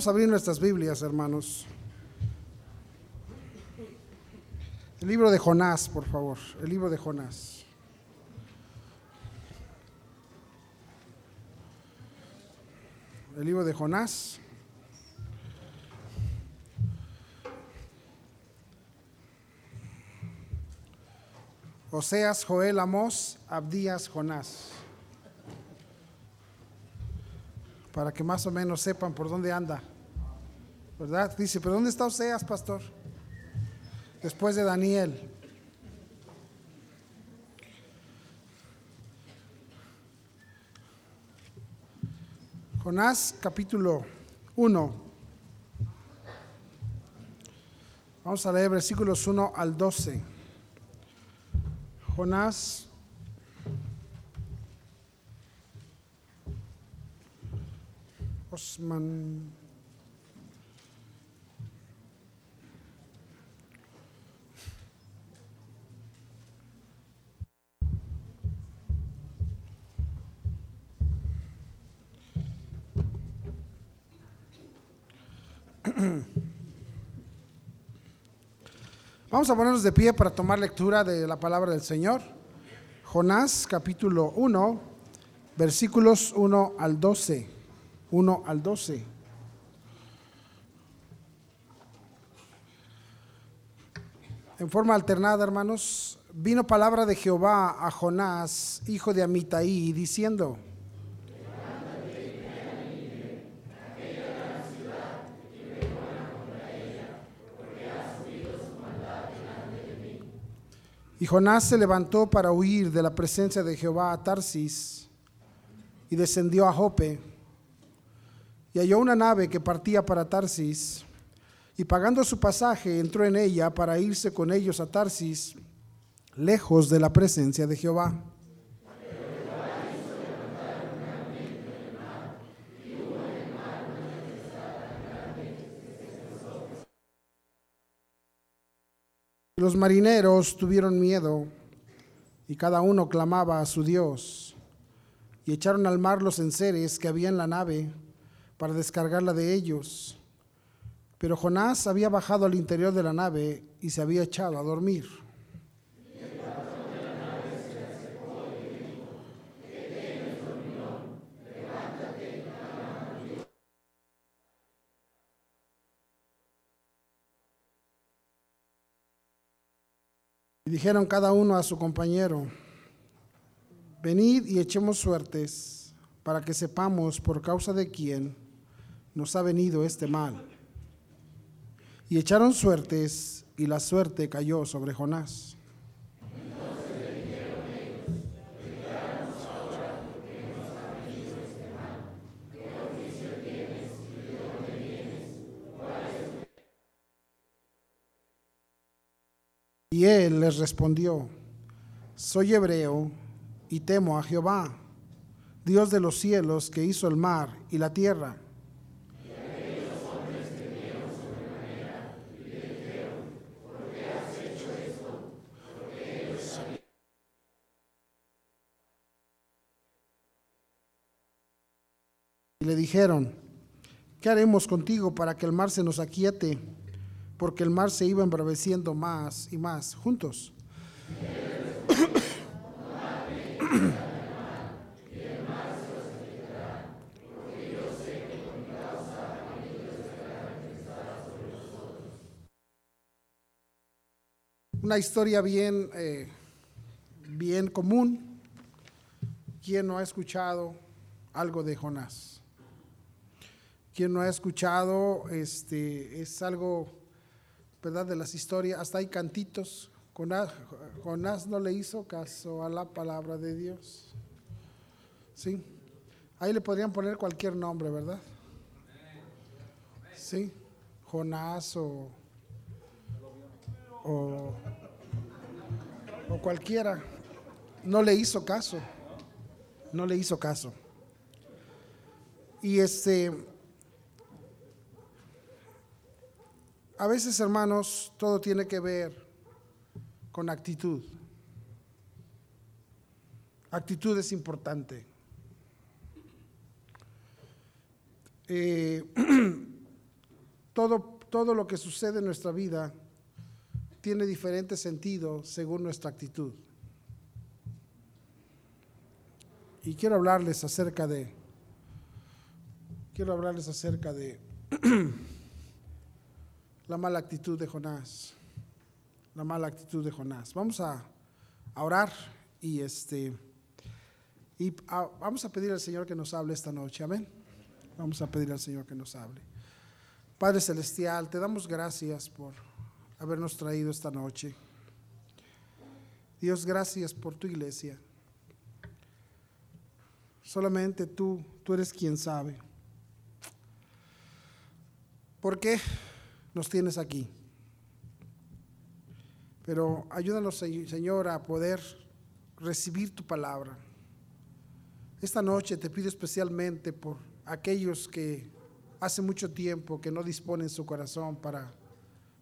Vamos a abrir nuestras Biblias, hermanos. El libro de Jonás, por favor. El libro de Jonás. El libro de Jonás. Oseas, Joel, Amós, Abdías, Jonás. Para que más o menos sepan por dónde anda. ¿Verdad? Dice, pero ¿dónde está Oseas, pastor? Después de Daniel. Jonás capítulo 1. Vamos a leer versículos 1 al 12. Jonás Osman Vamos a ponernos de pie para tomar lectura de la palabra del Señor. Jonás capítulo 1, versículos 1 al 12. 1 al 12. En forma alternada, hermanos, vino palabra de Jehová a Jonás, hijo de Amitai, diciendo, Y Jonás se levantó para huir de la presencia de Jehová a Tarsis y descendió a Jope y halló una nave que partía para Tarsis y pagando su pasaje entró en ella para irse con ellos a Tarsis, lejos de la presencia de Jehová. Los marineros tuvieron miedo y cada uno clamaba a su Dios y echaron al mar los enseres que había en la nave para descargarla de ellos. Pero Jonás había bajado al interior de la nave y se había echado a dormir. Y dijeron cada uno a su compañero, venid y echemos suertes para que sepamos por causa de quién nos ha venido este mal. Y echaron suertes y la suerte cayó sobre Jonás. Y él les respondió, soy hebreo y temo a Jehová, Dios de los cielos que hizo el mar y la tierra. Y le dijeron, ¿qué haremos contigo para que el mar se nos aquiete? Porque el mar se iba embraveciendo más y más juntos. Una historia bien, eh, bien común. ¿Quién no ha escuchado algo de Jonás? ¿Quién no ha escuchado? Este es algo, ¿verdad? De las historias. Hasta hay cantitos. Jonás, Jonás no le hizo caso a la palabra de Dios. Sí. Ahí le podrían poner cualquier nombre, ¿verdad? Sí. Jonás o, o, o cualquiera. No le hizo caso. No le hizo caso. Y este, a veces hermanos, todo tiene que ver con actitud. Actitud es importante. Eh, todo, todo lo que sucede en nuestra vida tiene diferente sentido según nuestra actitud. Y quiero hablarles acerca de, quiero hablarles acerca de la mala actitud de Jonás, la mala actitud de Jonás. Vamos a, orar y este y vamos a pedir al Señor que nos hable esta noche, amén. Vamos a pedir al Señor que nos hable. Padre celestial, te damos gracias por habernos traído esta noche. Dios, gracias por tu iglesia. Solamente tú, tú eres quien sabe. ¿Por qué nos tienes aquí? Pero ayúdanos, Señor, a poder recibir tu palabra. Esta noche te pido especialmente por aquellos que hace mucho tiempo que no disponen su corazón para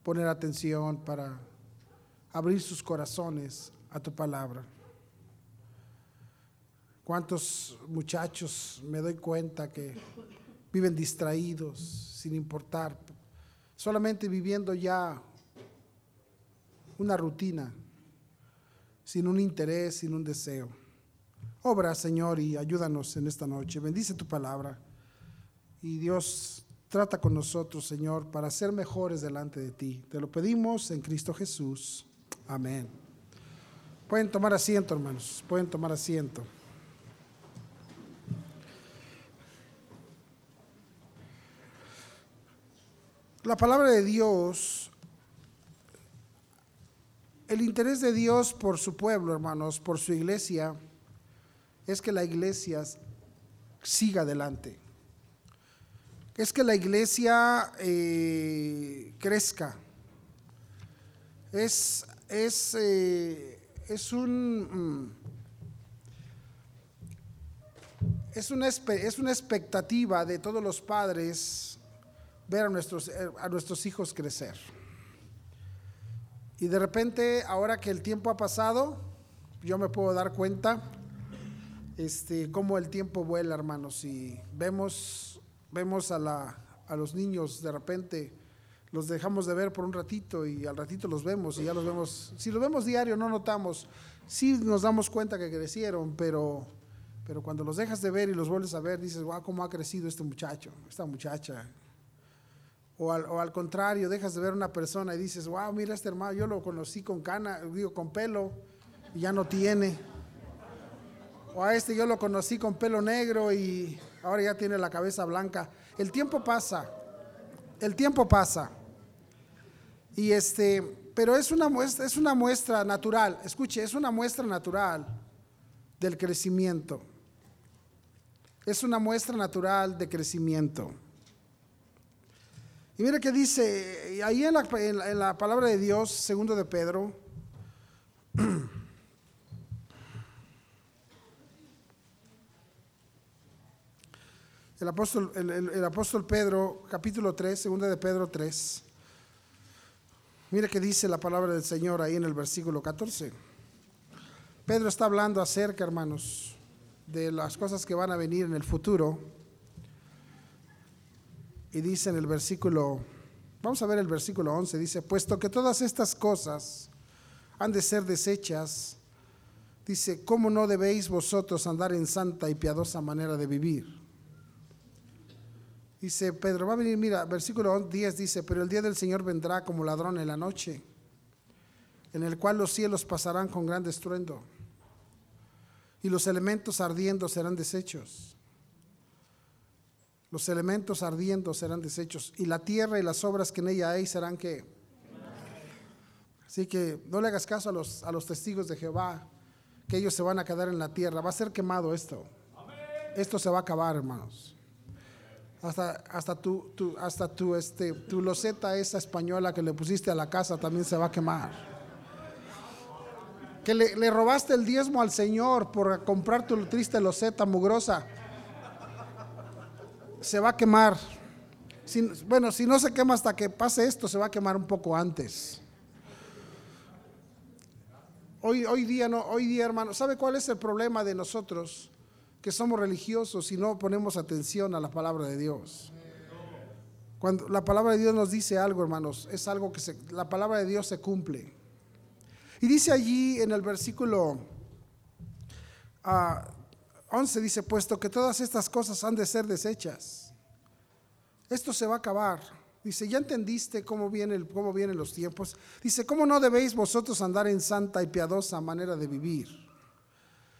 poner atención, para abrir sus corazones a tu palabra. ¿Cuántos muchachos me doy cuenta que viven distraídos, sin importar, solamente viviendo ya una rutina, sin un interés, sin un deseo? Obra, Señor, y ayúdanos en esta noche. Bendice tu palabra. Y Dios trata con nosotros, Señor, para ser mejores delante de ti. Te lo pedimos en Cristo Jesús. Amén. Pueden tomar asiento, hermanos. Pueden tomar asiento. La palabra de Dios, el interés de Dios por su pueblo, hermanos, por su iglesia, es que la iglesia siga adelante. Es que la iglesia eh, crezca. Es, es, eh, es un... Mm, es una, es una expectativa de todos los padres ver a nuestros, eh, a nuestros hijos crecer. Y de repente, ahora que el tiempo ha pasado, yo me puedo dar cuenta este, cómo el tiempo vuela, hermanos. Y vemos, vemos a, la, a los niños, de repente los dejamos de ver por un ratito y al ratito los vemos y ya los vemos. Si los vemos diario, no notamos. Sí nos damos cuenta que crecieron, pero, pero cuando los dejas de ver y los vuelves a ver, dices, wow, cómo ha crecido este muchacho, esta muchacha o al, contrario, dejas de ver una persona y dices, wow, mira este hermano, yo lo conocí con cana, digo, con pelo, y ya no tiene. O a este yo lo conocí con pelo negro y ahora ya tiene la cabeza blanca. El tiempo pasa, el tiempo pasa. Y este, pero es una muestra, es una muestra natural, escuche, es una muestra natural del crecimiento. Es una muestra natural de crecimiento. Y mira que dice, ahí en la, palabra de Dios, segundo de Pedro, el apóstol, el, apóstol Pedro, capítulo 3, segundo de Pedro 3, mira que dice la palabra del Señor ahí en el versículo 14. Pedro está hablando acerca, hermanos, de las cosas que van a venir en el futuro. Y dice en el versículo, vamos a ver el versículo 11, dice, puesto que todas estas cosas han de ser desechas, dice, ¿cómo no debéis vosotros andar en santa y piadosa manera de vivir? Dice Pedro, va a venir, mira, versículo 10 dice, pero el día del Señor vendrá como ladrón en la noche, en el cual los cielos pasarán con gran estruendo, y los elementos ardiendo serán deshechos los elementos ardiendo serán deshechos y la tierra y las obras que en ella hay serán que... Así que no le hagas caso a los, a los testigos de Jehová, que ellos se van a quedar en la tierra. Va a ser quemado esto. Esto se va a acabar, hermanos. Hasta, hasta, tu, tu, hasta tu, este, tu loseta esa española que le pusiste a la casa también se va a quemar. Que le, le robaste el diezmo al Señor por comprar tu triste loseta mugrosa se va a quemar. bueno, si no se quema hasta que pase esto, se va a quemar un poco antes. Hoy, hoy día, no, hoy día, hermano, ¿sabe cuál es el problema de nosotros? Que somos religiosos y no ponemos atención a la palabra de Dios. Cuando la palabra de Dios nos dice algo, hermanos, es algo que se, la palabra de Dios se cumple. Y dice allí en el versículo 11, dice, puesto que todas estas cosas han de ser desechas, esto se va a acabar. Dice, ¿ya entendiste cómo, cómo vienen los tiempos? Dice, ¿cómo no debéis vosotros andar en santa y piadosa manera de vivir?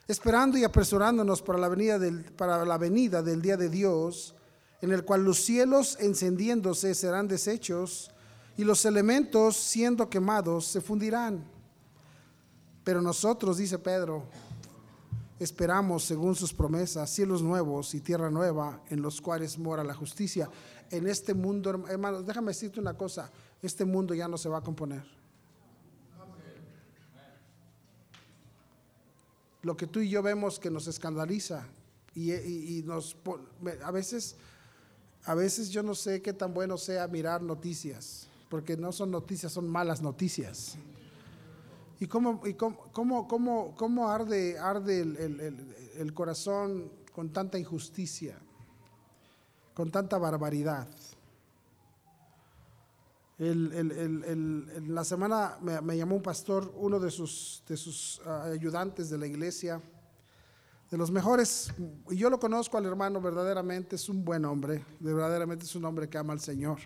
Esperando y apresurándonos para la venida del, para la venida del día de Dios, en el cual los cielos encendiéndose serán deshechos y los elementos siendo quemados se fundirán. Pero nosotros, dice Pedro, esperamos según sus promesas cielos nuevos y tierra nueva en los cuales mora la justicia. En este mundo, hermanos, déjame decirte una cosa, este mundo ya no se va a componer. Lo que tú y yo vemos que nos escandaliza y, y nos a veces a veces yo no sé qué tan bueno sea mirar noticias, porque no son noticias, son malas noticias. ¿Y cómo, y cómo, cómo, arde, arde el, corazón con tanta injusticia, con tanta barbaridad? En la semana me, llamó un pastor, uno de sus, de sus ah, ayudantes de la iglesia, de los mejores, y yo lo conozco al hermano, verdaderamente es un buen hombre, verdaderamente es un hombre que ama al Señor.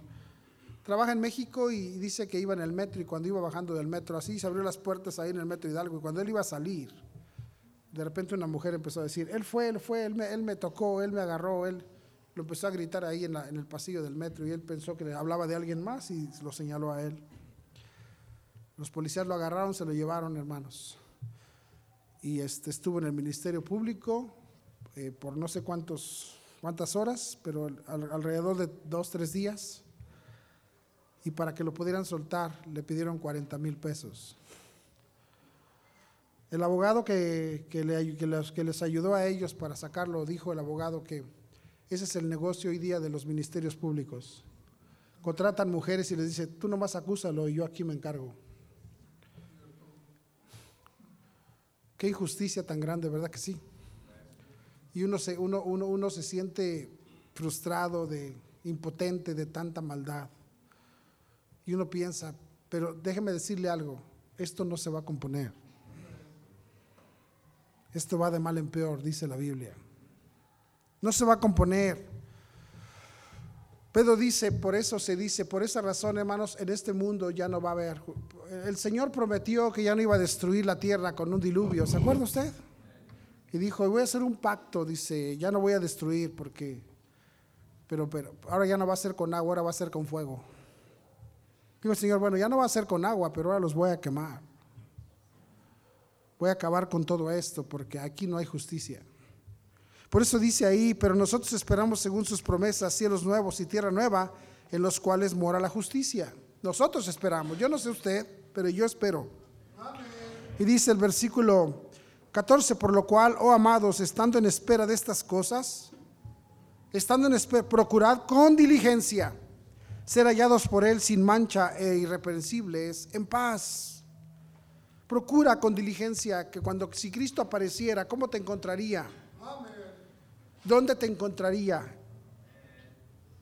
Trabaja en México y dice que iba en el metro y cuando iba bajando del metro, así se abrió las puertas ahí en el metro Hidalgo y cuando él iba a salir, de repente una mujer empezó a decir, él fue, él fue, él me, él me tocó, él me agarró, él lo empezó a gritar ahí en, en el pasillo del metro y él pensó que hablaba de alguien más y lo señaló a él. Los policías lo agarraron, se lo llevaron, hermanos y este, estuvo en el Ministerio Público eh, por no sé cuántos, cuántas horas, pero alrededor de dos, tres días. Y para que lo pudieran soltar le pidieron 40 mil pesos. El abogado que, que, le, que, les ayudó a ellos para sacarlo dijo el abogado que ese es el negocio hoy día de los ministerios públicos. Contratan mujeres y les dice, tú nomás acúsalo y yo aquí me encargo. Qué injusticia tan grande, ¿verdad que sí? Y uno se, uno, uno, uno se siente frustrado, de, impotente de tanta maldad. Y uno piensa, pero déjeme decirle algo, esto no se va a componer. Esto va de mal en peor, dice la Biblia. No se va a componer. Pedro dice, por eso se dice, por esa razón, hermanos, en este mundo ya no va a haber. El Señor prometió que ya no iba a destruir la tierra con un diluvio, ¿se acuerda usted? Y dijo, voy a hacer un pacto, dice, ya no voy a destruir porque, pero, pero, ahora ya no va a ser con agua, ahora va a ser con fuego. Dijo el Señor, bueno, ya no va a ser con agua, pero ahora los voy a quemar. Voy a acabar con todo esto porque aquí no hay justicia. Por eso dice ahí, pero nosotros esperamos según sus promesas cielos nuevos y tierra nueva en los cuales mora la justicia. Nosotros esperamos, yo no sé usted, pero yo espero. Y dice el versículo 14, por lo cual, oh amados, estando en espera de estas cosas, estando en espera, procurad con diligencia ser hallados por Él sin mancha e irreprensibles, en paz. Procura con diligencia que cuando si Cristo apareciera, ¿cómo te encontraría? ¿dónde te encontraría?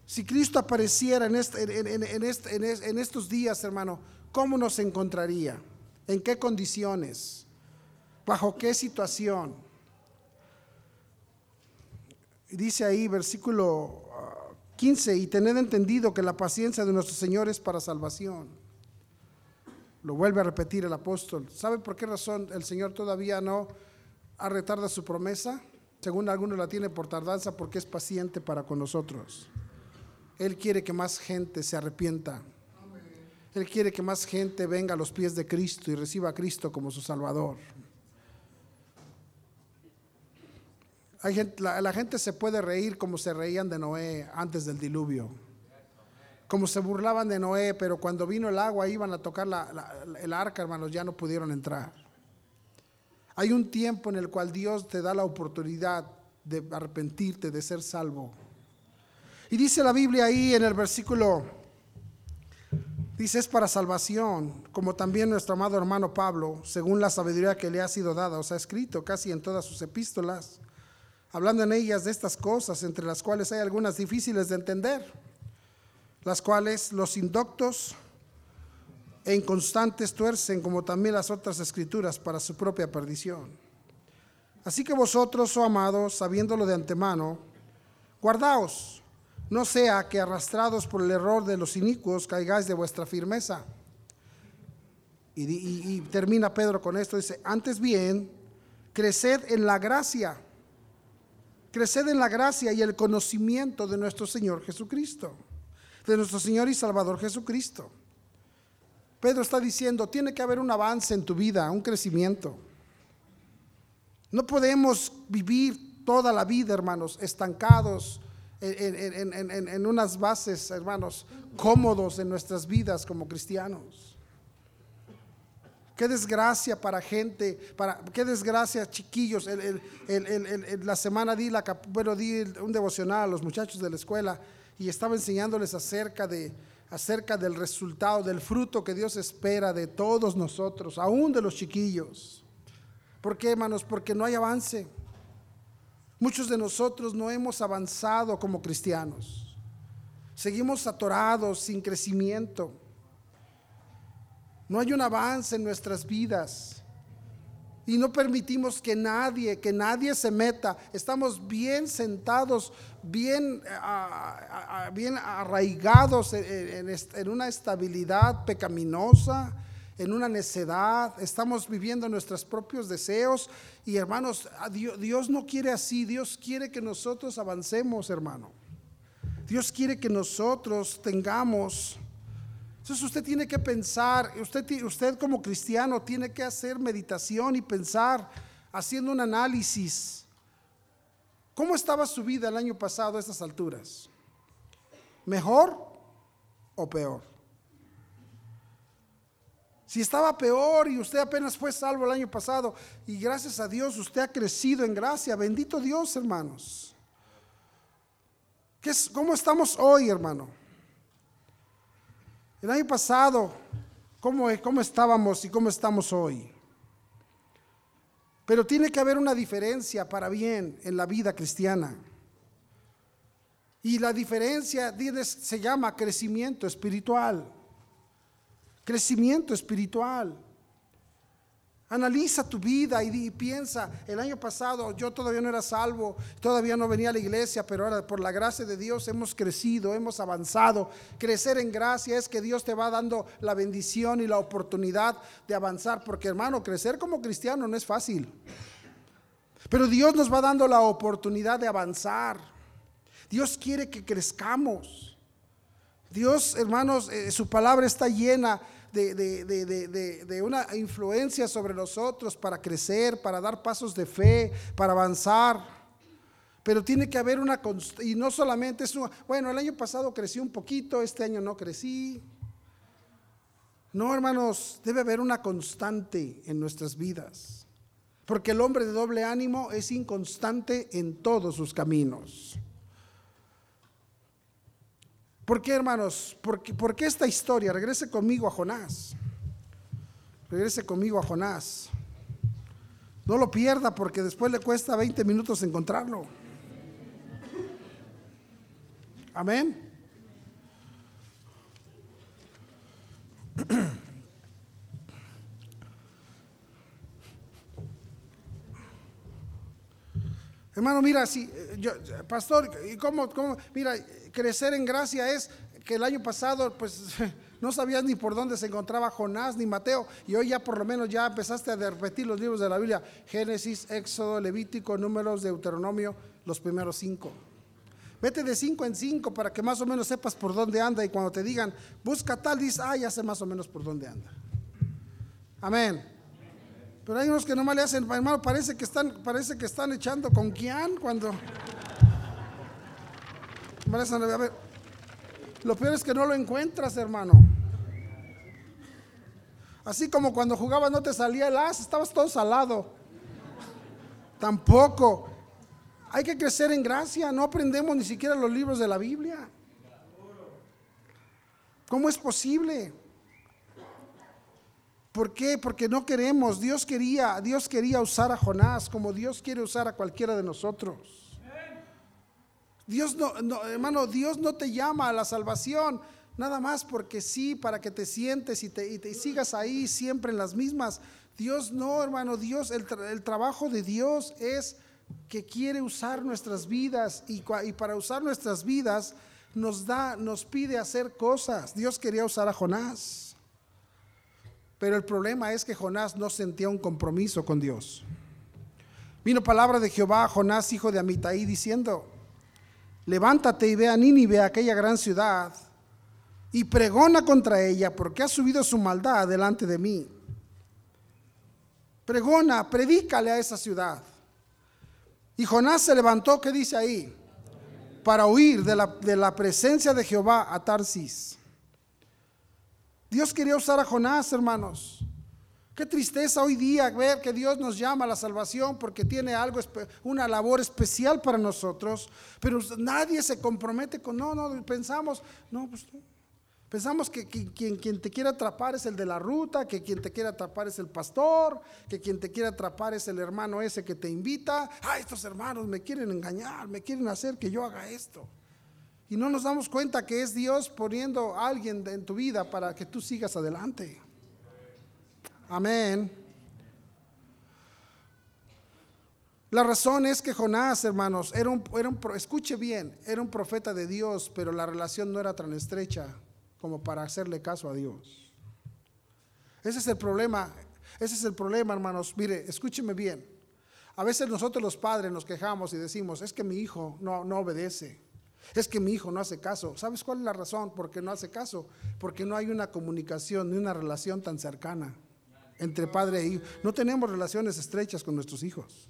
Si Cristo apareciera en, este, en, estos días, hermano, ¿cómo nos encontraría? ¿En qué condiciones? ¿Bajo qué situación? Dice ahí, versículo 15, ah, y tened entendido que la paciencia de nuestro Señor es para salvación. Lo vuelve a repetir el apóstol. ¿Sabe por qué razón el Señor todavía no ha retardado su promesa? Según algunos la tiene por tardanza porque es paciente para con nosotros. Él quiere que más gente se arrepienta. Él quiere que más gente venga a los pies de Cristo y reciba a Cristo como su Salvador. La, gente se puede reír como se reían de Noé antes del diluvio. Como se burlaban de Noé, pero cuando vino el agua iban a tocar el arca, hermanos, ya no pudieron entrar. Hay un tiempo en el cual Dios te da la oportunidad de arrepentirte, de ser salvo. Y dice la Biblia ahí en el versículo, dice es para salvación, como también nuestro amado hermano Pablo, según la sabiduría que le ha sido dada, os ha escrito casi en todas sus epístolas, hablando en ellas de estas cosas, entre las cuales hay algunas difíciles de entender las cuales los indoctos e inconstantes tuercen, como también las otras escrituras, para su propia perdición. Así que vosotros, oh amados, sabiéndolo de antemano, guardaos, no sea que arrastrados por el error de los inicuos caigáis de vuestra firmeza. Y, termina Pedro con esto, dice, antes bien, creced en la gracia, creced en la gracia y el conocimiento de nuestro Señor Jesucristo, de nuestro Señor y Salvador Jesucristo. Pedro está diciendo, tiene que haber un avance en tu vida, un crecimiento. No podemos vivir toda la vida, hermanos, estancados en, unas bases, hermanos, cómodos en nuestras vidas como cristianos. Qué desgracia para gente, para, qué desgracia, chiquillos. la semana di, la, bueno, di un devocional a los muchachos de la escuela y estaba enseñándoles acerca de, acerca del resultado, del fruto que Dios espera de todos nosotros, aún de los chiquillos. ¿Por qué, hermanos? Porque no hay avance. Muchos de nosotros no hemos avanzado como cristianos. Seguimos atorados, sin crecimiento. No hay un avance en nuestras vidas. Y no permitimos que nadie, que nadie se meta. Estamos bien sentados, bien, bien arraigados en, una estabilidad pecaminosa, en una necedad. Estamos viviendo nuestros propios deseos. Y hermanos, Dios, Dios no quiere así. Dios quiere que nosotros avancemos, hermano. Dios quiere que nosotros tengamos entonces usted tiene que pensar, usted, usted como cristiano tiene que hacer meditación y pensar, haciendo un análisis. ¿Cómo estaba su vida el año pasado a estas alturas? ¿Mejor o peor? Si estaba peor y usted apenas fue salvo el año pasado y gracias a Dios usted ha crecido en gracia, bendito Dios hermanos. ¿Qué es, ¿Cómo estamos hoy hermano? El año pasado, ¿cómo, ¿cómo estábamos y cómo estamos hoy? Pero tiene que haber una diferencia para bien en la vida cristiana. Y la diferencia se llama crecimiento espiritual. Crecimiento espiritual. Analiza tu vida y, piensa, el año pasado yo todavía no era salvo, todavía no venía a la iglesia, pero ahora por la gracia de Dios hemos crecido, hemos avanzado. Crecer en gracia es que Dios te va dando la bendición y la oportunidad de avanzar, porque hermano, crecer como cristiano no es fácil. Pero Dios nos va dando la oportunidad de avanzar. Dios quiere que crezcamos. Dios, hermanos, eh, su palabra está llena de, una influencia sobre nosotros para crecer, para dar pasos de fe, para avanzar. Pero tiene que haber una y no solamente es bueno, el año pasado crecí un poquito, este año no crecí. No, hermanos, debe haber una constante en nuestras vidas. Porque el hombre de doble ánimo es inconstante en todos sus caminos. ¿Por qué, hermanos? ¿Por qué, esta historia? Regrese conmigo a Jonás. Regrese conmigo a Jonás. No lo pierda porque después le cuesta 20 minutos encontrarlo. Amén. Hermano, mira, si, yo, pastor, ¿y cómo, cómo? Mira, crecer en gracia es que el año pasado, pues, no sabías ni por dónde se encontraba Jonás ni Mateo, y hoy ya por lo menos ya empezaste a repetir los libros de la Biblia, Génesis, Éxodo, Levítico, Números, Deuteronomio, los primeros cinco. Vete de cinco en cinco para que más o menos sepas por dónde anda y cuando te digan, busca tal, dices, ah, ya sé más o menos por dónde anda. Amén. Pero hay unos que nomás le hacen, hermano, parece que están, parece que están echando con quién cuando. Lo peor es que no lo encuentras, hermano. Así como cuando jugabas no te salía el as, estabas todo salado. Tampoco. Hay que crecer en gracia, no aprendemos ni siquiera los libros de la Biblia. ¿Cómo es posible? ¿Por qué? Porque no queremos. Dios quería, Dios quería usar a Jonás como Dios quiere usar a cualquiera de nosotros. Dios no, hermano, Dios no te llama a la salvación nada más porque sí, para que te sientes y te, y sigas ahí siempre en las mismas. Dios no, hermano, Dios, el, el trabajo de Dios es que quiere usar nuestras vidas y, y, para usar nuestras vidas nos da, nos pide hacer cosas. Dios quería usar a Jonás. Pero el problema es que Jonás no sentía un compromiso con Dios. Vino palabra de Jehová a Jonás, hijo de Amitai, diciendo, levántate y ve a Nínive, aquella gran ciudad, y pregona contra ella, porque ha subido su maldad delante de mí. Pregona, predícale a esa ciudad. Y Jonás se levantó, ¿qué dice ahí? Para huir de la, de la presencia de Jehová a Tarsis. Dios quería usar a Jonás, hermanos. Qué tristeza hoy día ver que Dios nos llama a la salvación porque tiene algo, una labor especial para nosotros, pero nadie se compromete con, no, no, pensamos, no, pues Pensamos que, quien, quien, te quiere atrapar es el de la ruta, que quien te quiere atrapar es el pastor, que quien te quiere atrapar es el hermano ese que te invita. Ah, estos hermanos me quieren engañar, me quieren hacer que yo haga esto. Y no nos damos cuenta que es Dios poniendo a alguien en tu vida para que tú sigas adelante. Amén. La razón es que Jonás, hermanos, era un, era un, escuche bien, era un profeta de Dios, pero la relación no era tan estrecha como para hacerle caso a Dios. Ese es el problema, ese es el problema, hermanos. Mire, escúcheme bien. A veces nosotros los padres nos quejamos y decimos, es que mi hijo no, no obedece. Es que mi hijo no hace caso. ¿Sabes cuál es la razón por qué no hace caso? Porque no hay una comunicación ni una relación tan cercana entre padre e hijo. No tenemos relaciones estrechas con nuestros hijos.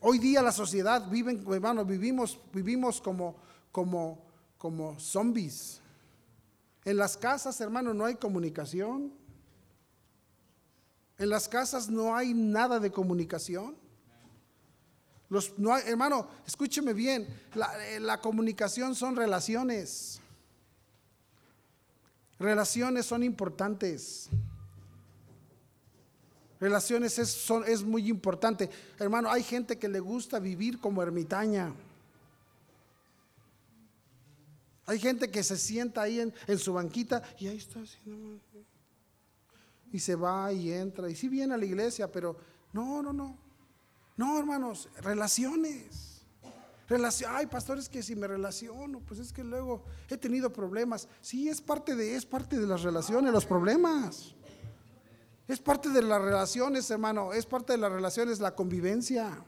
Hoy día la sociedad viven, hermanos, vivimos, vivimos como, como, como zombies. En las casas, hermano, no hay comunicación. En las casas no hay nada de comunicación. Los, no hermano, escúcheme bien, la, la comunicación son relaciones. Relaciones son importantes. Relaciones es, son, es muy importante. Hermano, hay gente que le gusta vivir como ermitaña. Hay gente que se sienta ahí en, en su banquita y ahí está Y se va y entra. Y sí viene a la iglesia, pero no, no, no. No, hermanos, relaciones. Relación, ay, pastores, que si me relaciono, pues es que luego he tenido problemas. Sí, es parte de, es parte de las relaciones, los problemas. Es parte de las relaciones, hermano. Es parte de las relaciones la convivencia.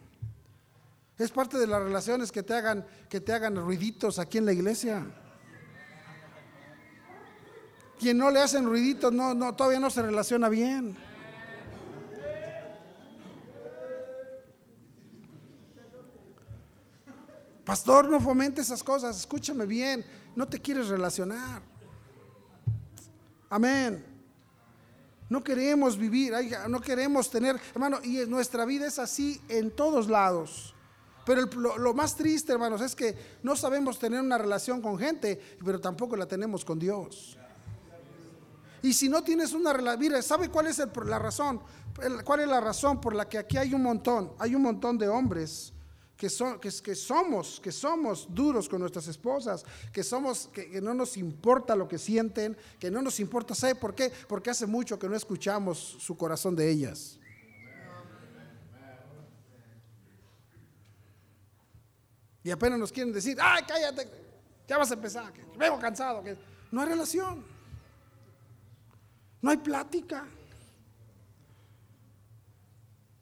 Es parte de las relaciones que te hagan, que te hagan ruiditos aquí en la iglesia. Quien no le hacen ruiditos, no, no, todavía no se relaciona bien. Pastor, no fomente esas cosas. Escúchame bien. No te quieres relacionar. Amén. No queremos vivir, no queremos tener, hermano, y nuestra vida es así en todos lados. Pero lo, lo, más triste, hermanos, es que no sabemos tener una relación con gente, pero tampoco la tenemos con Dios. Y si no tienes una relación, mire, ¿sabe cuál es la razón? ¿Cuál es la razón por la que aquí hay un montón? Hay un montón de hombres que, son, que, que somos, que somos duros con nuestras esposas, que somos, que, que, no nos importa lo que sienten, que no nos importa, ¿sabe por qué? Porque hace mucho que no escuchamos su corazón de ellas. Y apenas nos quieren decir, ay, cállate, ya vas a empezar, que vengo cansado, que no hay relación. No hay plática.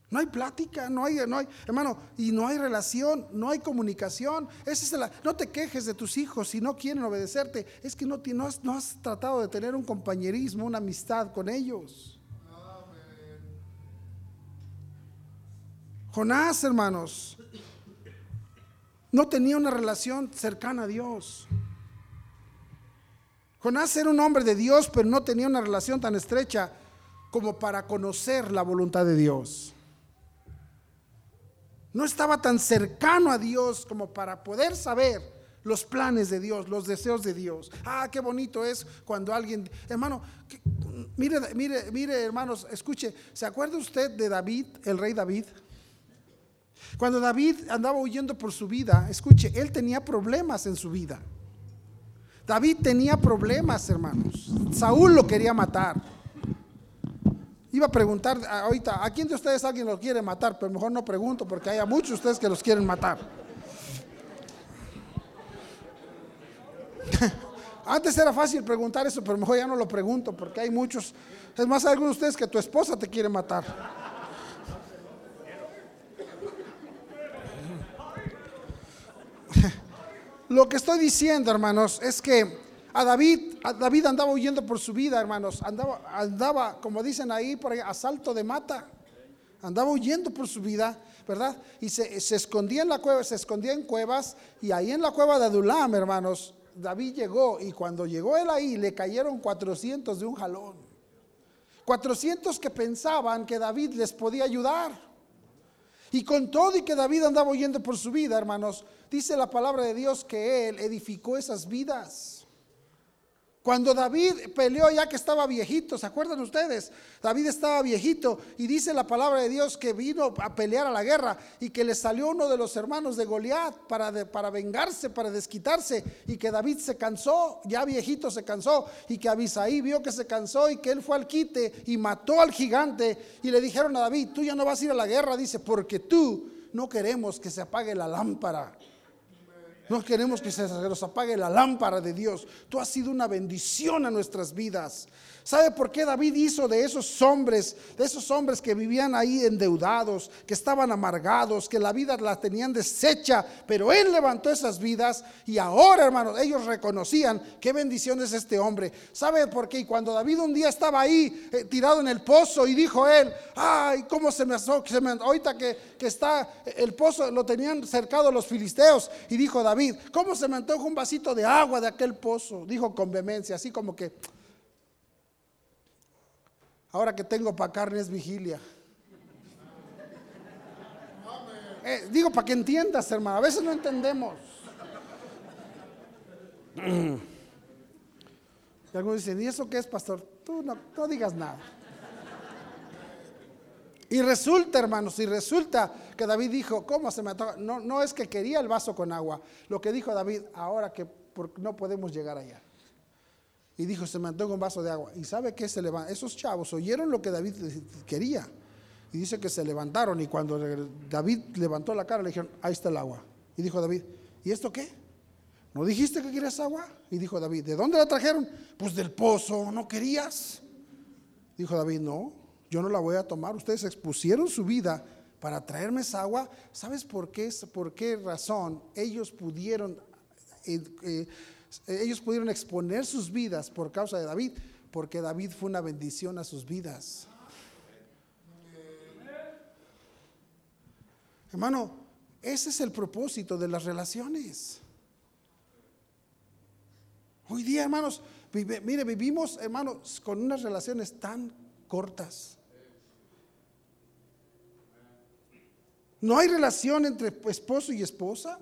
No hay plática, no hay, no hay, hermano, y no hay relación, no hay comunicación. es no te quejes de tus hijos si no quieren obedecerte. Es que no, has, no has tratado de tener un compañerismo, una amistad con ellos. Jonás, hermanos, no tenía una relación cercana a Dios. Jonás era un hombre de Dios, pero no tenía una relación tan estrecha como para conocer la voluntad de Dios. No estaba tan cercano a Dios como para poder saber los planes de Dios, los deseos de Dios. Ah, qué bonito es cuando alguien, hermano, mire, mire, mire, hermanos, escuche, ¿se acuerda usted de David, el rey David? Cuando David andaba huyendo por su vida, escuche, él tenía problemas en su vida. David tenía problemas, hermanos. Saúl lo quería matar. Iba a preguntar ahorita, ¿a quién de ustedes alguien lo quiere matar? Pero mejor no pregunto porque hay muchos de ustedes que los quieren matar. Antes era fácil preguntar eso, pero mejor ya no lo pregunto porque hay muchos. Es más, algunos de ustedes que tu esposa te quiere matar. Lo que estoy diciendo, hermanos, es que a David, David andaba huyendo por su vida, hermanos. Andaba, andaba, como dicen ahí, por ahí, a salto de mata. Andaba huyendo por su vida, ¿verdad? Y se, se, escondía en la cueva, se escondía en cuevas. Y ahí en la cueva de Adulam, hermanos, David llegó. Y cuando llegó él ahí, le cayeron 400 de un jalón. 400 que pensaban que David les podía ayudar. Y con todo y que David andaba huyendo por su vida, hermanos, dice la palabra de Dios que él edificó esas vidas. Cuando David peleó ya que estaba viejito, ¿se acuerdan ustedes? David estaba viejito y dice la palabra de Dios que vino a pelear a la guerra y que le salió uno de los hermanos de Goliat para, para vengarse, para desquitarse y que David se cansó, ya viejito se cansó y que Abisaí vio que se cansó y que él fue al quite y mató al gigante y le dijeron a David, tú ya no vas a ir a la guerra, dice, porque tú no queremos que se apague la lámpara. No queremos que se nos apague la lámpara de Dios. Tú has sido una bendición a nuestras vidas. ¿Sabe por qué David hizo de esos hombres, de esos hombres que vivían ahí endeudados, que estaban amargados, que la vida la tenían deshecha, pero él levantó esas vidas y ahora, hermanos, ellos reconocían qué bendición es este hombre. ¿Sabe por qué? Y cuando David un día estaba ahí eh, tirado en el pozo y dijo él, ay, cómo se me, se ahorita que, que está el pozo, lo tenían cercado los filisteos y dijo David, ¿cómo se me antoja un vasito de agua de aquel pozo? Dijo con vehemencia, así como que Ahora que tengo para carne es vigilia. Eh, digo para que entiendas, hermano. A veces no entendemos. Y algunos dicen, ¿y eso qué es, pastor? Tú no, digas nada. Y resulta, hermanos, y resulta que David dijo, ¿cómo se me? No, no es que quería el vaso con agua. Lo que dijo David, ahora que no podemos llegar allá y dijo, se me antoja un vaso de agua. ¿Y sabe qué se levanta? Esos chavos oyeron lo que David quería. Y dice que se levantaron y cuando David levantó la cara le dijeron, ahí está el agua. Y dijo David, ¿y esto qué? ¿No dijiste que querías agua? Y dijo David, ¿de dónde la trajeron? Pues del pozo, ¿no querías? Dijo David, no, yo no la voy a tomar. Ustedes expusieron su vida para traerme esa agua. ¿Sabes por qué? ¿Por qué razón ellos pudieron... Eh, eh, ellos pudieron exponer sus vidas por causa de David, porque David fue una bendición a sus vidas. Hermano, ese es el propósito de las relaciones. Hoy día, hermanos, mire, vivimos, hermanos, con unas relaciones tan cortas. No hay relación entre esposo y esposa.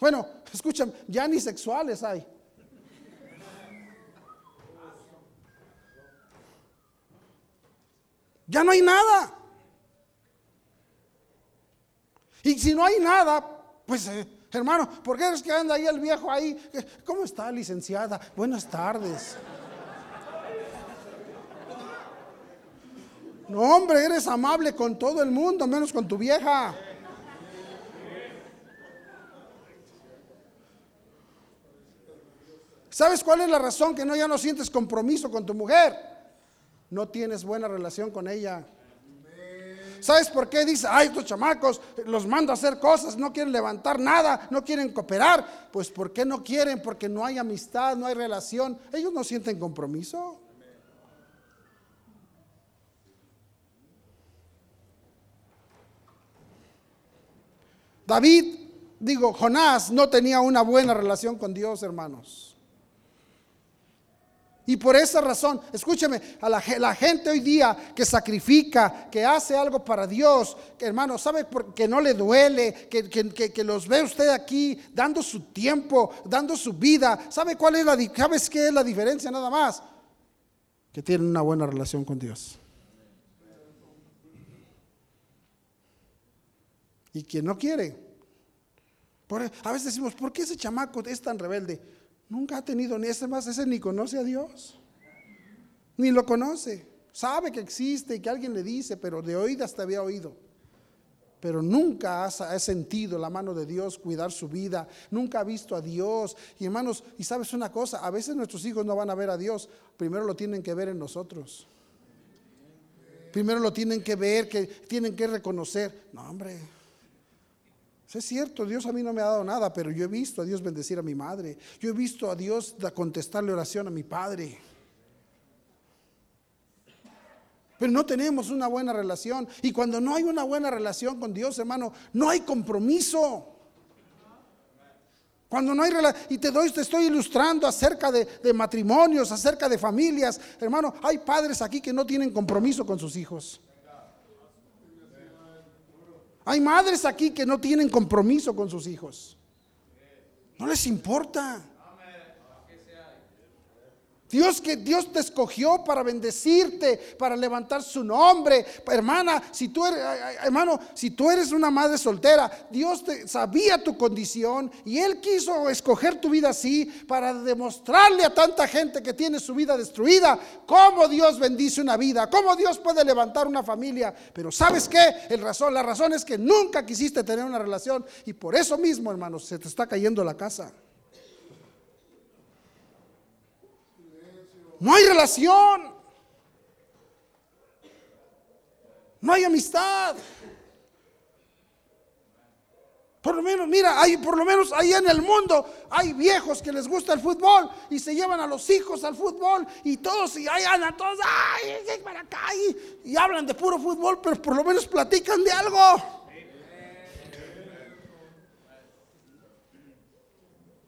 Bueno, escuchen, ya ni sexuales hay. Ya no hay nada. Y si no hay nada, pues eh, hermano, ¿por qué es que anda ahí el viejo ahí? ¿Cómo está, licenciada? Buenas tardes. No, hombre, eres amable con todo el mundo, menos con tu vieja. ¿Sabes cuál es la razón que no ya no sientes compromiso con tu mujer? No tienes buena relación con ella. ¿Sabes por qué dice, ay, estos chamacos los mando a hacer cosas, no quieren levantar nada, no quieren cooperar? Pues ¿por qué no quieren? Porque no hay amistad, no hay relación. Ellos no sienten compromiso. David, digo, Jonás no tenía una buena relación con Dios, hermanos. Y por esa razón, escúcheme, a la, gente hoy día que sacrifica, que hace algo para Dios, que, hermano, sabe que no le duele, que, los ve usted aquí dando su tiempo, dando su vida. ¿Sabe cuál es la, sabes qué es la diferencia nada más? Que tienen una buena relación con Dios. Y quien no quiere, Por- a veces decimos, ¿por qué ese chamaco es tan rebelde? Nunca ha tenido ni ese más, ese ni conoce a Dios. Ni lo conoce. Sabe que existe y que alguien le dice, pero de oídas te había oído. Pero nunca ha, sentido la mano de Dios cuidar su vida. Nunca ha visto a Dios. Y hermanos, y sabes una cosa, a veces nuestros hijos no van a ver a Dios. Primero lo tienen que ver en nosotros. Primero lo tienen que ver, que tienen que reconocer. No, hombre. Es cierto, Dios a mí no me ha dado nada, pero yo he visto a Dios bendecir a mi madre. Yo he visto a Dios contestarle oración a mi padre. Pero no tenemos una buena relación. Y cuando no hay una buena relación con Dios, hermano, no hay compromiso. Cuando no hay rela- y te doy, te estoy ilustrando acerca de matrimonios, acerca de familias, hermano, hay padres aquí que no tienen compromiso con sus hijos. Hay madres aquí que no tienen compromiso con sus hijos. No les importa. Dios que Dios te escogió para bendecirte, para levantar su nombre. Hermana, si tú eres hermano, si tú eres una madre soltera, Dios te, sabía tu condición y él quiso escoger tu vida así para demostrarle a tanta gente que tiene su vida destruida cómo Dios bendice una vida, cómo Dios puede levantar una familia. Pero ¿sabes qué? El razón, la razón es que nunca quisiste tener una relación y por eso mismo, hermanos, se te está cayendo la casa. No hay relación. No hay amistad. Por lo menos, mira, hay por lo menos ahí en el mundo hay viejos que les gusta el fútbol y se llevan a los hijos al fútbol y todos y ahí andan todos, ay, para acá y, y hablan de puro fútbol, pero por lo menos platican de algo.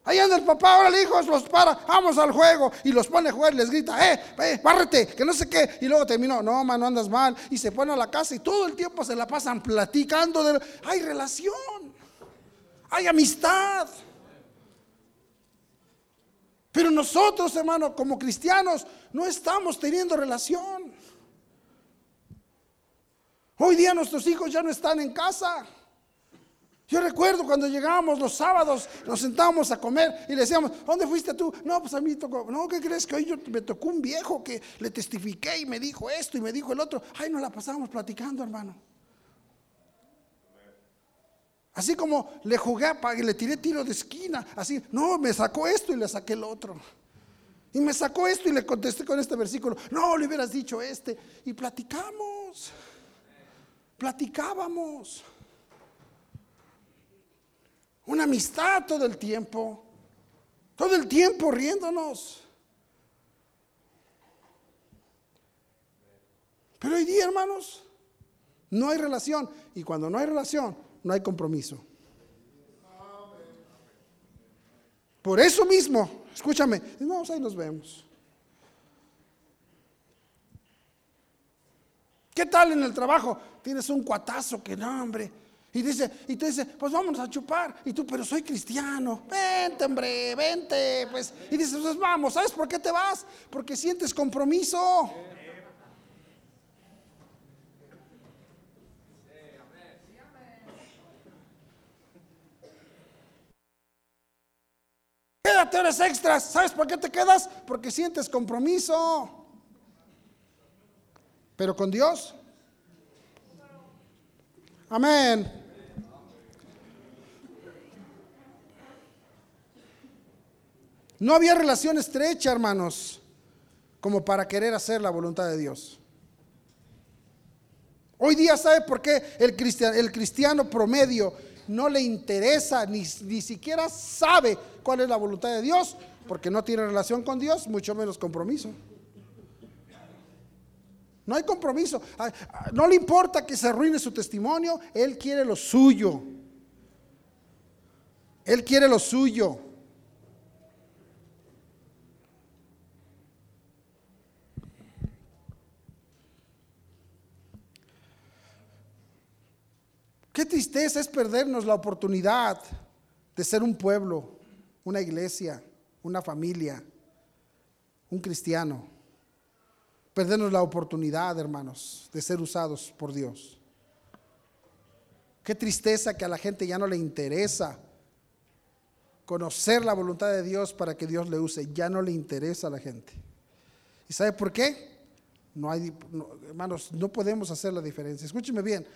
Ahí anda el papá, ahora el hijo los para, vamos al juego. Y los pone a jugar y les grita, eh, eh, bárrete, que no sé qué. Y luego terminó, no, mano, andas mal. Y se pone a la casa y todo el tiempo se la pasan platicando. De, hay relación, hay amistad. Pero nosotros, hermano, como cristianos, no estamos teniendo relación. Hoy día nuestros hijos ya no están en casa. Yo recuerdo cuando llegábamos los sábados, nos sentábamos a comer y le decíamos, ¿dónde fuiste tú? No, pues a mí tocó, no, ¿qué crees que hoy yo, me tocó un viejo que le testifiqué y me dijo esto y me dijo el otro? Ay, nos la pasábamos platicando, hermano. Así como le jugué y le tiré tiro de esquina, así, no, me sacó esto y le saqué el otro. Y me sacó esto y le contesté con este versículo, no, le hubieras dicho este. Y platicamos, platicábamos una amistad todo el tiempo, todo el tiempo riéndonos. Pero hoy día, hermanos, no hay relación. Y cuando no hay relación, no hay compromiso. Por eso mismo, escúchame, no, pues ahí nos vemos. ¿Qué tal en el trabajo? Tienes un cuatazo que no, hombre. Y dice, y te dice, pues vámonos a chupar. Y tú, pero soy cristiano. Vente, hombre, vente. Pues, y dices, pues vamos, ¿sabes por qué te vas? Porque sientes compromiso. Quédate horas extras. ¿Sabes por qué te quedas? Porque sientes compromiso. Pero con Dios. Amén. No había relación estrecha, hermanos, como para querer hacer la voluntad de Dios. Hoy día, ¿sabe por qué el cristiano, promedio no le interesa, ni, ni siquiera sabe cuál es la voluntad de Dios? Porque no tiene relación con Dios, mucho menos compromiso. No hay compromiso. No le importa que se arruine su testimonio, Él quiere lo suyo. Él quiere lo suyo. Qué tristeza es perdernos la oportunidad de ser un pueblo, una iglesia, una familia, un cristiano. Perdernos la oportunidad, hermanos, de ser usados por Dios. Qué tristeza que a la gente ya no le interesa conocer la voluntad de Dios para que Dios le use. Ya no le interesa a la gente. ¿Y sabe por qué? No hay, hermanos, no podemos hacer la diferencia. Escúcheme bien.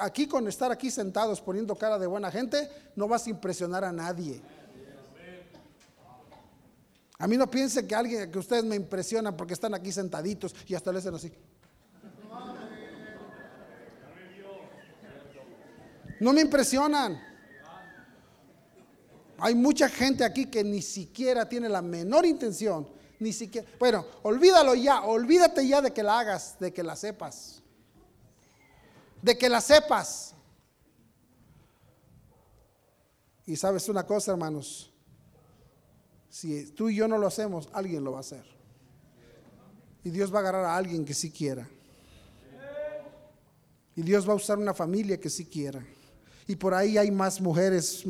Aquí con estar aquí sentados poniendo cara de buena gente, no vas a impresionar a nadie. A mí no piense que alguien, que ustedes me impresionan porque están aquí sentaditos y hasta le hacen así. No me impresionan. Hay mucha gente aquí que ni siquiera tiene la menor intención, ni siquiera. Bueno, olvídalo ya, olvídate ya de que la hagas, de que la sepas. De que la sepas. Y sabes una cosa, hermanos, si tú y yo no lo hacemos, alguien lo va a hacer. Y Dios va a agarrar a alguien que sí quiera. Y Dios va a usar una familia que sí quiera. Y por ahí hay más mujeres,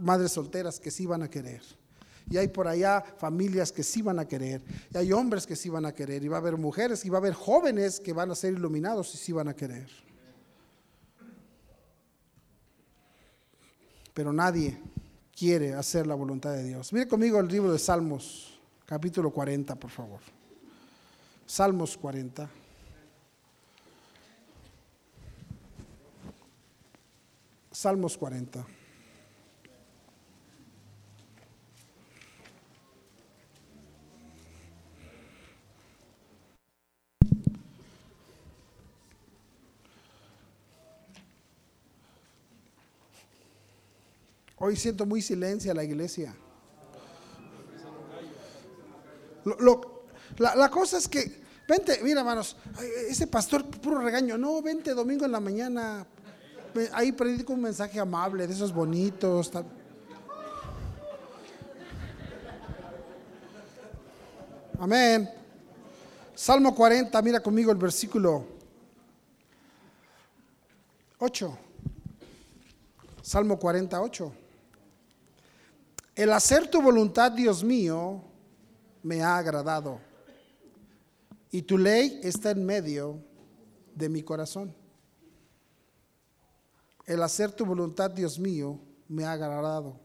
madres solteras que sí van a querer. Y hay por allá familias que sí van a querer. Y hay hombres que sí van a querer. Y va a haber mujeres y va a haber jóvenes que van a ser iluminados y sí van a querer. Pero nadie quiere hacer la voluntad de Dios. Mire conmigo el libro de Salmos, capítulo 40, por favor. Salmos 40. Salmos 40. Hoy siento muy silencio a la iglesia. la, cosa es que, vente, mira hermanos, ese pastor puro regaño, no, vente domingo en la mañana, ahí predico un mensaje amable, de esos bonitos. Amén. Salmo 40, mira conmigo el versículo 8. Salmo 48. El hacer tu voluntad, Dios mío, me ha agradado. Y tu ley está en medio de mi corazón. El hacer tu voluntad, Dios mío, me ha agradado.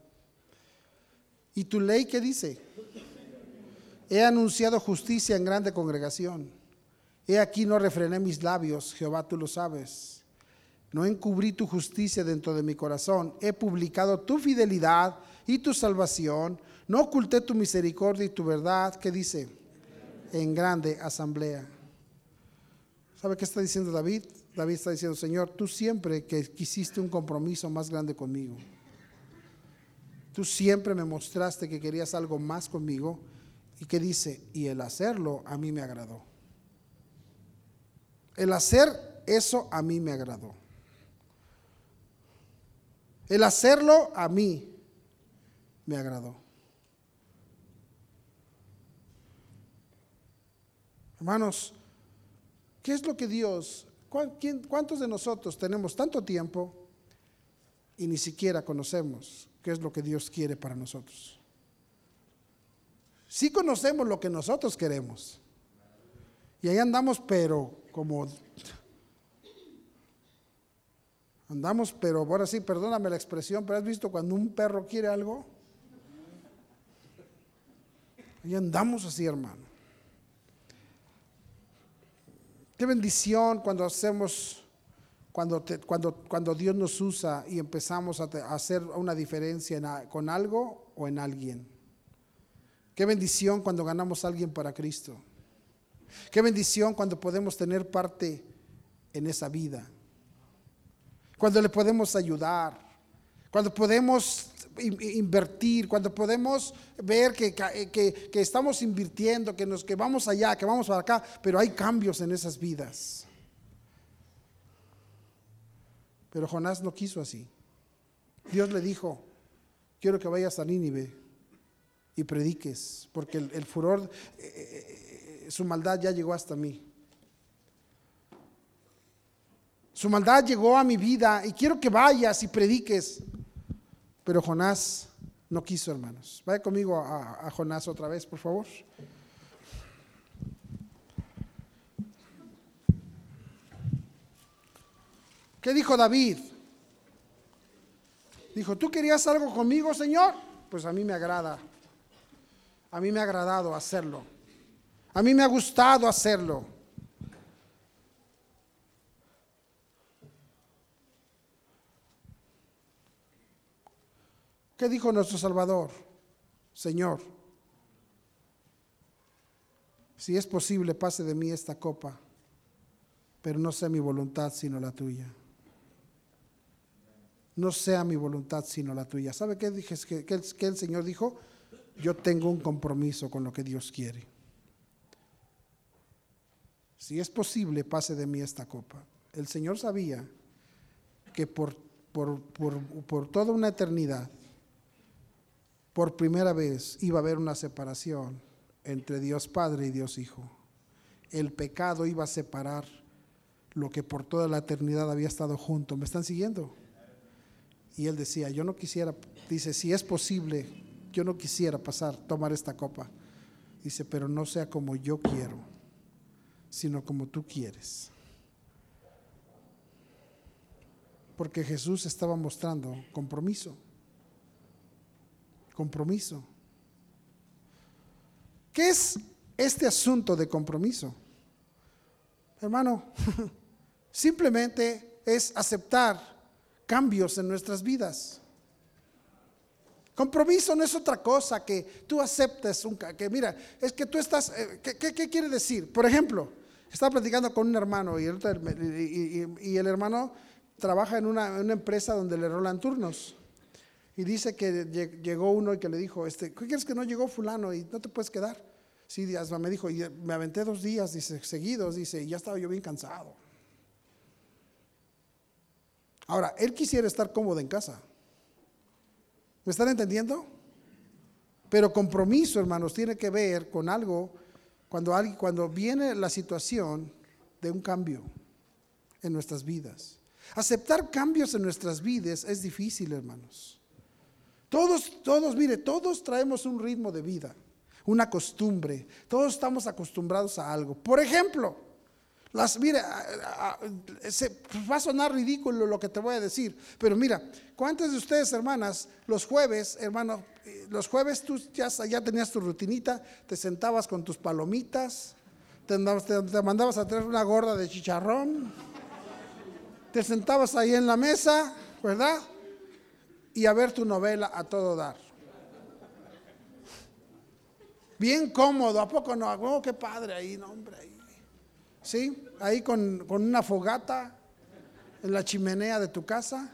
¿Y tu ley qué dice? He anunciado justicia en grande congregación. He aquí no refrené mis labios, Jehová tú lo sabes. No encubrí tu justicia dentro de mi corazón. He publicado tu fidelidad y tu salvación. No oculté tu misericordia y tu verdad. ¿Qué dice? En grande asamblea. ¿Sabe qué está diciendo David? David está diciendo, Señor, tú siempre que quisiste un compromiso más grande conmigo, tú siempre me mostraste que querías algo más conmigo y que dice, y el hacerlo a mí me agradó. El hacer eso a mí me agradó. El hacerlo a mí me agradó. Hermanos, ¿qué es lo que Dios ¿Cuántos de nosotros tenemos tanto tiempo y ni siquiera conocemos qué es lo que Dios quiere para nosotros? Sí conocemos lo que nosotros queremos. Y ahí andamos, pero como... Andamos, pero ahora sí, perdóname la expresión, pero has visto cuando un perro quiere algo. Ahí andamos así, hermano. Qué bendición cuando hacemos, cuando, cuando, cuando Dios nos usa y empezamos a, hacer una diferencia con algo o en alguien. Qué bendición cuando ganamos a alguien para Cristo. Qué bendición cuando podemos tener parte en esa vida. Cuando le podemos ayudar. Cuando podemos invertir, cuando podemos ver que, que, estamos invirtiendo, que, nos, que vamos allá, que vamos para acá, pero hay cambios en esas vidas. Pero Jonás no quiso así. Dios le dijo, quiero que vayas a Nínive y prediques, porque el, furor, eh, eh, su maldad ya llegó hasta mí. Su maldad llegó a mi vida y quiero que vayas y prediques. Pero Jonás no quiso, hermanos. Vaya conmigo a, Jonás otra vez, por favor. ¿Qué dijo David? Dijo, ¿tú querías algo conmigo, Señor? pues a mí me agrada. A mí me ha agradado hacerlo. A mí me ha gustado hacerlo. ¿Qué dijo nuestro Salvador? Señor, si es posible, pase de mí esta copa, pero no sea mi voluntad sino la tuya. No sea mi voluntad sino la tuya. ¿Sabe qué dije? Que, que el Señor dijo, yo tengo un compromiso con lo que Dios quiere. Si es posible, pase de mí esta copa. El Señor sabía que por, por, por, por toda una eternidad, por primera vez iba a haber una separación entre Dios Padre y Dios Hijo. El pecado iba a separar lo que por toda la eternidad había estado junto. ¿Me están siguiendo? Y él decía, yo no quisiera, dice, si es posible, yo no quisiera pasar, tomar esta copa. Dice, pero no sea como yo quiero, sino como tú quieres. Porque Jesús estaba mostrando compromiso compromiso. ¿Qué es este asunto de compromiso? Hermano, simplemente es aceptar cambios en nuestras vidas. Compromiso no es otra cosa que tú aceptes un que mira, es que tú estás, eh, ¿qué, quiere decir? Por ejemplo, estaba platicando con un hermano y el, hermano trabaja en una, empresa donde le rolan turnos. Y dice que llegó uno y que le dijo, este, ¿qué quieres que no llegó fulano y no te puedes quedar? Sí, me dijo, y me aventé dos días, seguidos, dice, y ya estaba yo bien cansado. Ahora, él quisiera estar cómodo en casa. ¿Me están entendiendo? Pero compromiso, hermanos, tiene que ver con algo cuando, cuando viene la situación de un cambio en nuestras vidas. Aceptar cambios en nuestras vidas es difícil, hermanos. Todos, todos, mire, todos traemos un ritmo de vida, una costumbre. Todos estamos acostumbrados a algo. Por ejemplo, las, mire, se, va a sonar ridículo lo que te voy a decir, pero mira, ¿cuántas de ustedes, hermanas, los jueves, hermano, los jueves tú ya, ya tenías tu rutinita, te sentabas con tus palomitas, te, te mandabas a traer una gorda de chicharrón, te sentabas ahí en la mesa, ¿verdad? Y a ver tu novela a todo dar. Bien cómodo, ¿a poco no? Oh, qué padre ahí, no, hombre, ahí. ¿Sí? Ahí con, una fogata en la chimenea de tu casa.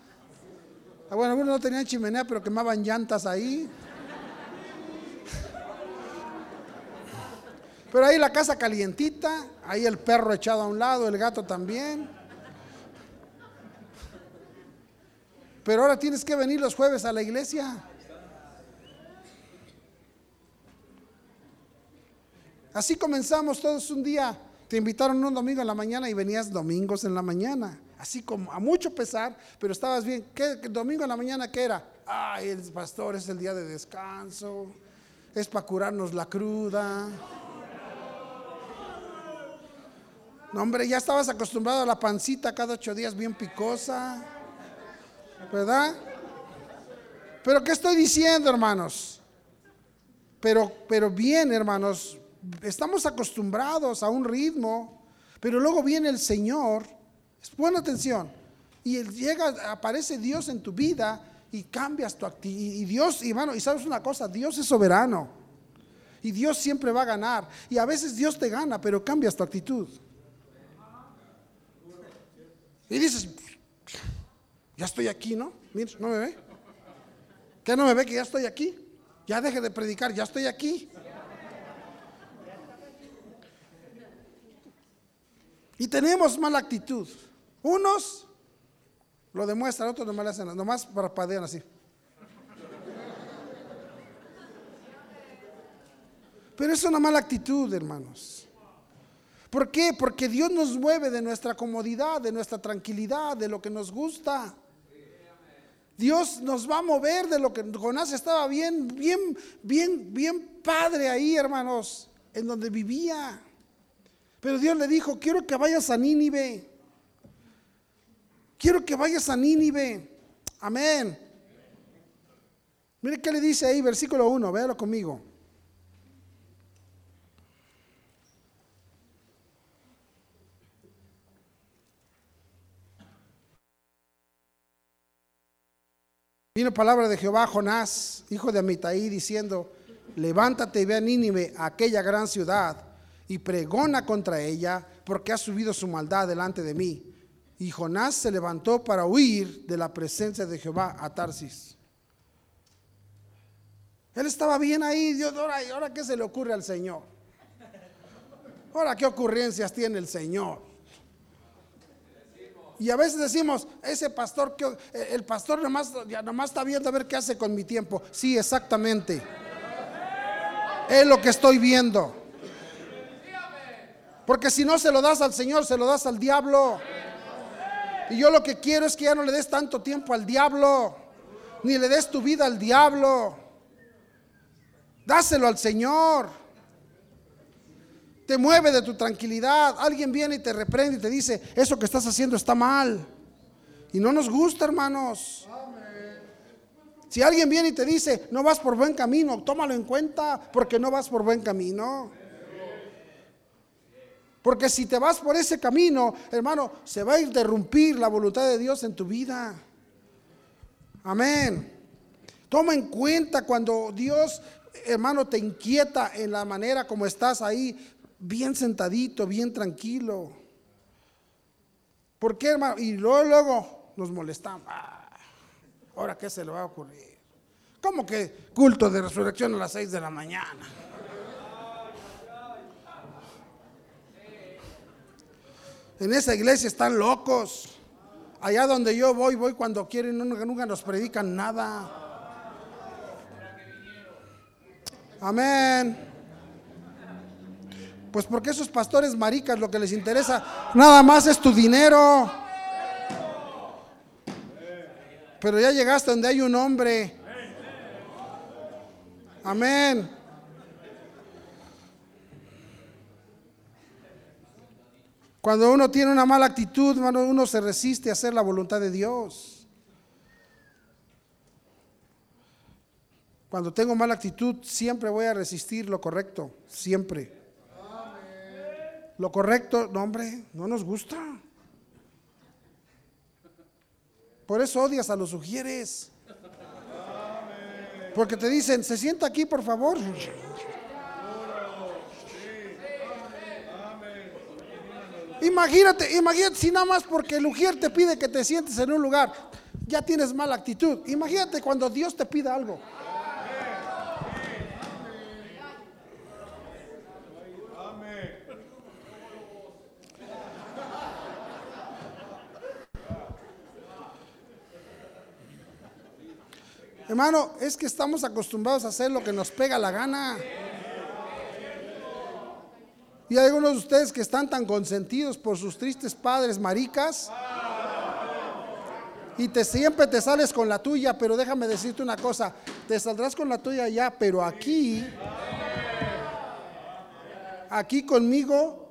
Ah, bueno, algunos no tenían chimenea, pero quemaban llantas ahí. Pero ahí la casa calientita, ahí el perro echado a un lado, el gato también. Pero ahora tienes que venir los jueves a la iglesia. Así comenzamos todos un día. Te invitaron un domingo en la mañana y venías domingos en la mañana. Así como a mucho pesar, pero estabas bien. ¿Qué, domingo en la mañana era? Ay, el pastor es el día de descanso. Es para curarnos la cruda. No, hombre, ya estabas acostumbrado a la pancita cada ocho días bien picosa. ¿Verdad? Pero ¿qué estoy diciendo, hermanos? Pero, pero bien, hermanos, estamos acostumbrados a un ritmo, pero luego viene el Señor, pon atención, y él llega, aparece Dios en tu vida y cambias tu actitud. Y Dios, hermano, y sabes una cosa, Dios es soberano. Y Dios siempre va a ganar. Y a veces Dios te gana, pero cambias tu actitud. Y dices, ya estoy aquí, ¿no? Mira, ¿no me ve? ¿Qué no me ve que ya estoy aquí? Ya deje de predicar, ya estoy aquí. Y tenemos mala actitud. Unos lo demuestran, otros nomás, hacen, nomás parpadean así. Pero es una mala actitud, hermanos. ¿Por qué? Porque Dios nos mueve de nuestra comodidad, de nuestra tranquilidad, de lo que nos gusta. Dios nos va a mover de lo que Jonás estaba bien, bien, bien, bien padre ahí, hermanos, en donde vivía. Pero Dios le dijo, quiero que vayas a Nínive. Quiero que vayas a Nínive. Amén. Mire qué le dice ahí, versículo 1, véalo conmigo. Vino palabra de Jehová a Jonás, hijo de Amitai, diciendo, levántate y ve a Nínive, aquella gran ciudad, y pregona contra ella, porque ha subido su maldad delante de mí. Y Jonás se levantó para huir de la presencia de Jehová a Tarsis. Él estaba bien ahí, Dios, ahora, ahora qué se le ocurre al Señor? Ahora qué ocurrencias tiene el Señor. Y a veces decimos, ese pastor, que el pastor nomás, nomás está viendo a ver qué hace con mi tiempo. Sí, exactamente. Es lo que estoy viendo. Porque si no se lo das al Señor, se lo das al diablo. Y yo lo que quiero es que ya no le des tanto tiempo al diablo, ni le des tu vida al diablo. Dáselo al Señor te mueve de tu tranquilidad. Alguien viene y te reprende y te dice, eso que estás haciendo está mal. Y no nos gusta, hermanos. Si alguien viene y te dice, no vas por buen camino, tómalo en cuenta porque no vas por buen camino. Porque si te vas por ese camino, hermano, se va a interrumpir la voluntad de Dios en tu vida. Amén. Toma en cuenta cuando Dios, hermano, te inquieta en la manera como estás ahí bien sentadito, bien tranquilo. ¿Por qué, hermano? Y luego, luego nos molestamos. Ah, Ahora, ¿qué se le va a ocurrir? ¿Cómo que culto de resurrección a las seis de la mañana? En esa iglesia están locos. Allá donde yo voy, voy cuando quieren, nunca, nunca nos predican nada. Amén. Pues porque esos pastores maricas lo que les interesa nada más es tu dinero. Pero ya llegaste donde hay un hombre. Amén. Cuando uno tiene una mala actitud, uno se resiste a hacer la voluntad de Dios. Cuando tengo mala actitud, siempre voy a resistir lo correcto, siempre. Lo correcto, no hombre, no nos gusta. Por eso odias a los sugieres. Porque te dicen, se sienta aquí, por favor. Imagínate, imagínate si nada más porque el ujier te pide que te sientes en un lugar, ya tienes mala actitud. Imagínate cuando Dios te pida algo. Hermano, es que estamos acostumbrados a hacer lo que nos pega la gana. Y hay algunos de ustedes que están tan consentidos por sus tristes padres maricas. Y te siempre te sales con la tuya, pero déjame decirte una cosa, te saldrás con la tuya ya, pero aquí aquí conmigo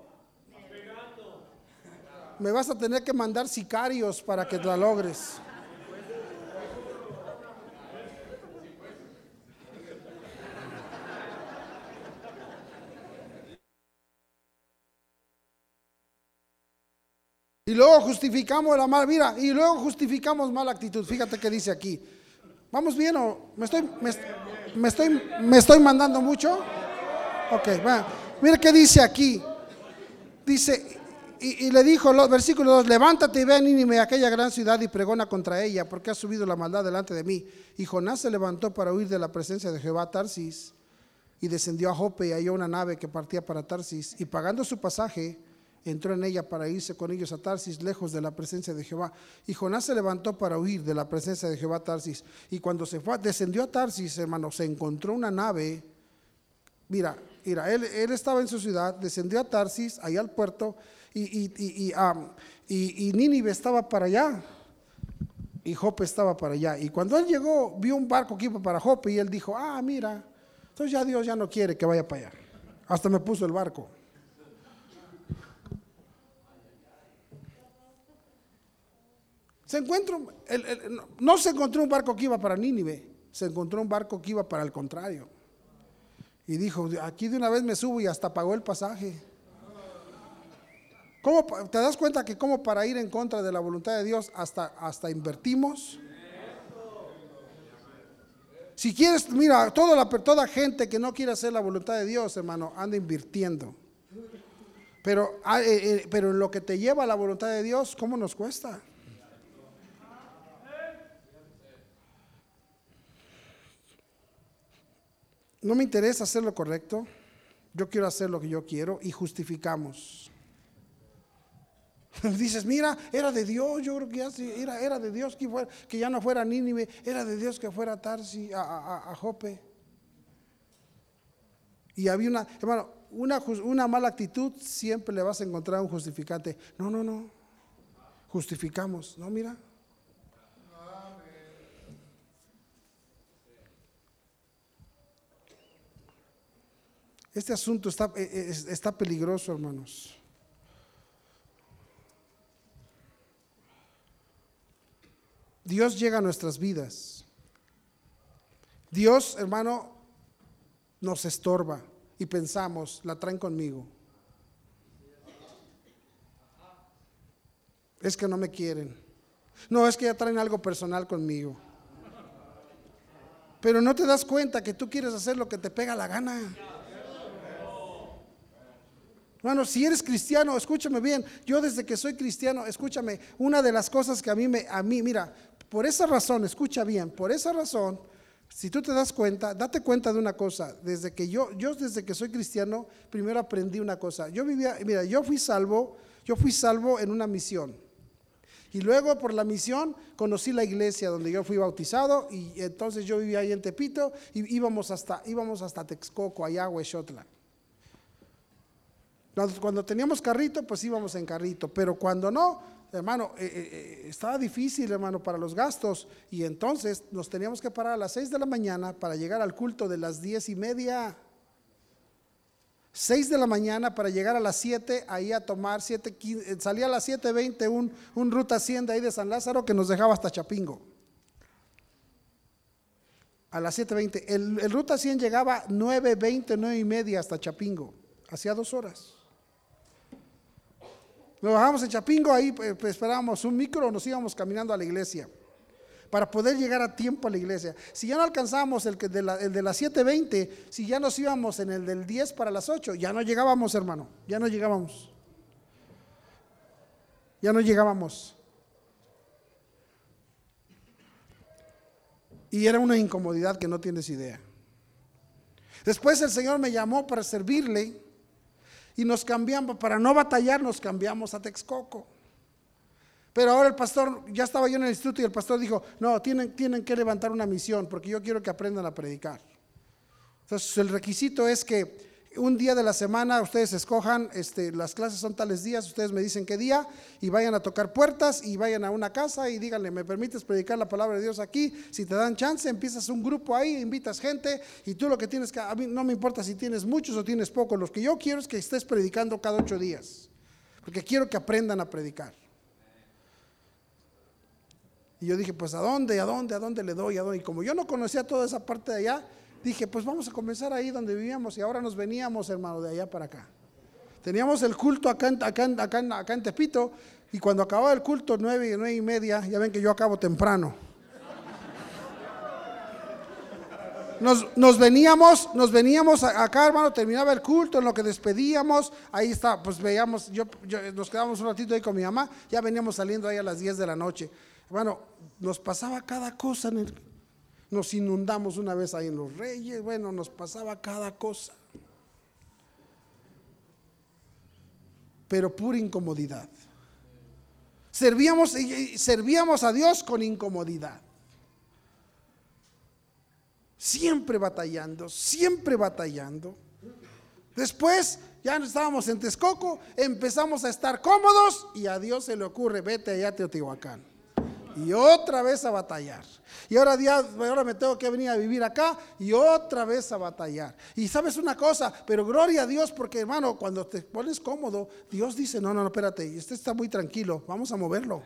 me vas a tener que mandar sicarios para que la logres. Y luego justificamos la mala, mira, y luego justificamos mala actitud. Fíjate que dice aquí. ¿Vamos bien o me estoy, me, estoy, me estoy mandando mucho? Ok, bueno, mira qué dice aquí. Dice, y, le dijo, versículo 2, levántate y ve a Nínive, aquella gran ciudad, y pregona contra ella, porque ha subido la maldad delante de mí. Y Jonás se levantó para huir de la presencia de Jehová Tarsis, y descendió a Jope y halló una nave que partía para Tarsis, y pagando su pasaje, entró en ella para irse con ellos a Tarsis, lejos de la presencia de Jehová. Y Jonás se levantó para huir de la presencia de Jehová Tarsis. Y cuando se fue, descendió a Tarsis, hermano, se encontró una nave. Mira, mira, él, estaba en su ciudad, descendió a Tarsis, allá al puerto, y, y, y, Nínive estaba para allá. Y Jope estaba para allá. Y cuando él llegó, vio un barco que iba para Jope y él dijo, ah, mira, entonces ya Dios ya no quiere que vaya para allá. Hasta me puso el barco. Se encuentra, no se encontró un barco que iba para Nínive, se encontró un barco que iba para el contrario. Y dijo, aquí de una vez me subo y hasta pagó el pasaje. ¿Cómo, ¿Te das cuenta que como para ir en contra de la voluntad de Dios hasta, hasta invertimos? Si quieres, mira, toda, la, toda gente que no quiere hacer la voluntad de Dios, hermano, anda invirtiendo. Pero, ah, eh, eh, pero en lo que te lleva a la voluntad de Dios, ¿cómo nos cuesta? No me interesa hacer lo correcto, yo quiero hacer lo que yo quiero y justificamos. Dices, mira, era de Dios, yo creo que ya, era, era de Dios que, que ya no fuera Nínive, era de Dios que fuera Tarsi, a, a, a Jope. Y había una, hermano, una, una mala actitud siempre le vas a encontrar un justificante. No, no, no. Justificamos. No, mira. Este asunto está, eh, eh, está peligroso, hermanos. Dios llega a nuestras vidas. Dios, hermano, nos estorba y pensamos, la traen conmigo. Es que no me quieren. No, es que ya traen algo personal conmigo. Pero no te das cuenta que tú quieres hacer lo que te pega la gana. Bueno, si eres cristiano, escúchame bien. Yo desde que soy cristiano, escúchame, una de las cosas que a mí me a mí, mira, por esa razón, escucha bien, por esa razón si tú te das cuenta, date cuenta de una cosa, desde que yo, yo desde que soy cristiano, primero aprendí una cosa. Yo vivía, mira, yo fui salvo, yo fui salvo en una misión. Y luego por la misión conocí la iglesia donde yo fui bautizado y entonces yo vivía ahí en Tepito y íbamos hasta, íbamos hasta Texcoco, allá Huexotla. Cuando teníamos carrito, pues íbamos en carrito, pero cuando no, hermano, eh, eh, eh, estaba difícil, hermano, para los gastos. Y entonces nos teníamos que parar a las 6 de la mañana para llegar al culto de las diez y media. 6 de la mañana para llegar a las 7, ahí a tomar 7, salía a las 7.20 un, un ruta hacienda ahí de San Lázaro que nos dejaba hasta Chapingo. A las 7.20. El, el ruta 100 llegaba 9.20, 9 y media hasta Chapingo. Hacía dos horas. Nos bajamos en Chapingo, ahí pues, pues, esperábamos un micro, nos íbamos caminando a la iglesia para poder llegar a tiempo a la iglesia. Si ya no alcanzábamos el, el de las 7.20, si ya nos íbamos en el del 10 para las 8, ya no llegábamos, hermano, ya no llegábamos. Ya no llegábamos. Y era una incomodidad que no tienes idea. Después el Señor me llamó para servirle y nos cambiamos, para no batallar, nos cambiamos a Texcoco. Pero ahora el pastor, ya estaba yo en el instituto y el pastor dijo, no, tienen, tienen que levantar una misión porque yo quiero que aprendan a predicar. Entonces el requisito es que un día de la semana ustedes escojan, este, las clases son tales días, ustedes me dicen qué día y vayan a tocar puertas y vayan a una casa y díganle, ¿me permites predicar la palabra de Dios aquí? Si te dan chance, empiezas un grupo ahí, invitas gente y tú lo que tienes que, a mí no me importa si tienes muchos o tienes pocos, lo que yo quiero es que estés predicando cada ocho días, porque quiero que aprendan a predicar. Y yo dije, pues ¿a dónde? ¿A dónde? ¿A dónde le doy? ¿A dónde? Y como yo no conocía toda esa parte de allá, dije, pues vamos a comenzar ahí donde vivíamos y ahora nos veníamos, hermano, de allá para acá. Teníamos el culto acá, acá, acá, acá en Tepito y cuando acababa el culto, nueve, nueve y media, ya ven que yo acabo temprano. Nos, nos, veníamos, nos veníamos acá, hermano, terminaba el culto, en lo que despedíamos, ahí está, pues veíamos, yo, nos quedamos un ratito ahí con mi mamá, ya veníamos saliendo ahí a las 10 de la noche. Hermano, nos pasaba cada cosa en el, nos inundamos una vez ahí en los reyes, bueno, nos pasaba cada cosa. Pero pura incomodidad. Servíamos, servíamos a Dios con incomodidad. Siempre batallando, siempre batallando. Después ya estábamos en Texcoco, empezamos a estar cómodos y a Dios se le ocurre, vete allá a Teotihuacán y otra vez a batallar. Y ahora, ah, pues, ahora me tengo que venir a vivir acá y otra vez a batallar. Y sabes una cosa, pero gloria a Dios porque hermano, cuando te pones cómodo, Dios dice, no, no, no, espérate, este está muy tranquilo, vamos a moverlo.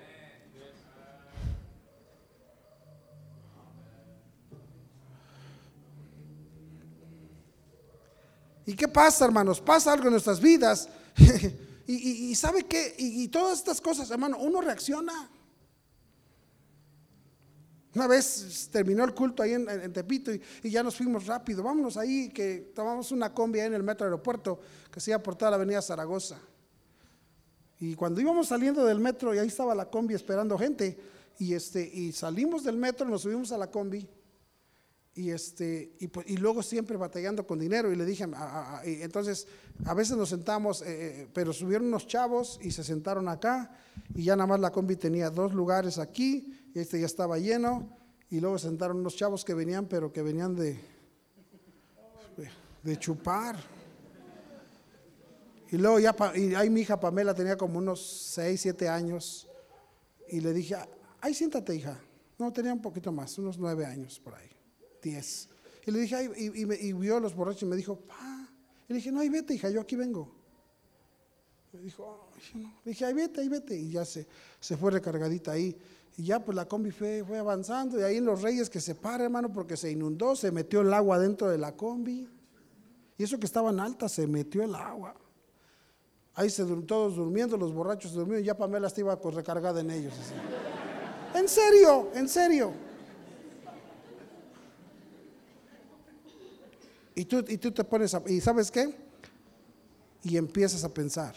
¿Y qué pasa, hermanos? Pasa algo en nuestras vidas. y, sabe qué, y, y todas estas cosas, hermano, uno reacciona. Una vez terminó el culto ahí en, Tepito y, ya nos fuimos rápido. Vámonos ahí, que tomamos una combi ahí en el metro aeropuerto que se iba por toda la avenida Zaragoza. Y cuando íbamos saliendo del metro, y ahí estaba la combi esperando gente, y, este, y salimos del metro, nos subimos a la combi, y, este, y, pues, y luego siempre batallando con dinero, y le dije, entonces a veces nos sentamos, eh, eh, pero subieron unos chavos y se sentaron acá, y ya nada más la combi tenía dos lugares aquí, y este ya estaba lleno, y luego sentaron unos chavos que venían, pero que venían de, de chupar. Y luego ya, y ahí mi hija Pamela tenía como unos 6, 7 años. Y le dije, ay, siéntate, hija. No, tenía un poquito más, unos 9 años por ahí, 10. Y le dije, ay, y, vio a los borrachos y me dijo, pa. Y le dije, no, ahí vete, hija, yo aquí vengo. Me dijo, no. Le dije, ahí vete, ahí vete. Y ya se, se fue recargadita ahí. Y ya pues la combi fue, fue avanzando. Y ahí los reyes que se para, hermano, porque se inundó, se metió el agua dentro de la combi. Y eso que estaban altas, se metió el agua. Ahí se todos durmiendo, los borrachos durmiendo, y ya Pamela estaba pues, recargada en ellos. En serio, en serio. Y tú, y tú te pones a, y sabes qué? Y empiezas a pensar,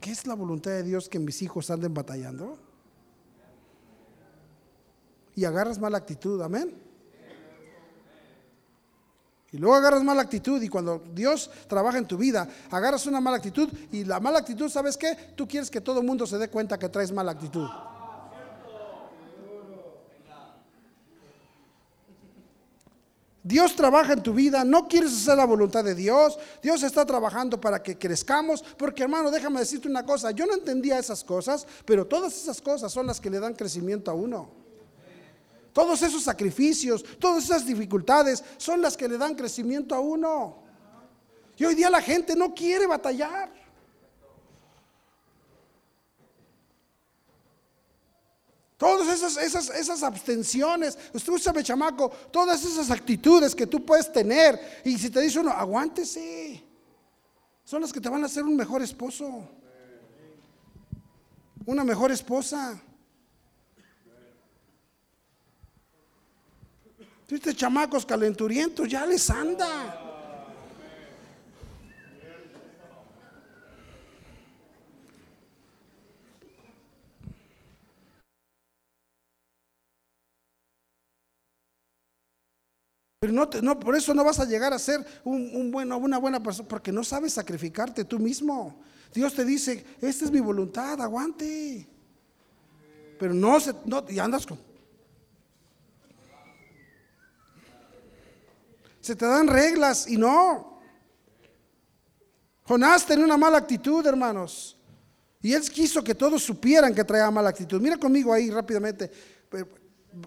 ¿qué es la voluntad de Dios que mis hijos anden batallando? Y agarras mala actitud, amén. Y luego agarras mala actitud y cuando Dios trabaja en tu vida, agarras una mala actitud y la mala actitud, ¿sabes qué? Tú quieres que todo el mundo se dé cuenta que traes mala actitud. Dios trabaja en tu vida, no quieres hacer la voluntad de Dios, Dios está trabajando para que crezcamos, porque hermano, déjame decirte una cosa, yo no entendía esas cosas, pero todas esas cosas son las que le dan crecimiento a uno. Todos esos sacrificios, todas esas dificultades son las que le dan crecimiento a uno. Y hoy día la gente no quiere batallar. Todas esas, esas, esas abstenciones, escúchame chamaco, todas esas actitudes que tú puedes tener. Y si te dice uno, aguántese, son las que te van a hacer un mejor esposo, una mejor esposa. Viste chamacos calenturientos, ya les anda. Pero no, no, por eso no vas a llegar a ser un, bueno, una buena persona, porque no sabes sacrificarte tú mismo. Dios te dice, esta es mi voluntad, aguante. Pero no, se, no y andas con, Se te dan reglas y no. Jonás tenía una mala actitud, hermanos. Y él quiso que todos supieran que traía mala actitud. Mira conmigo ahí rápidamente.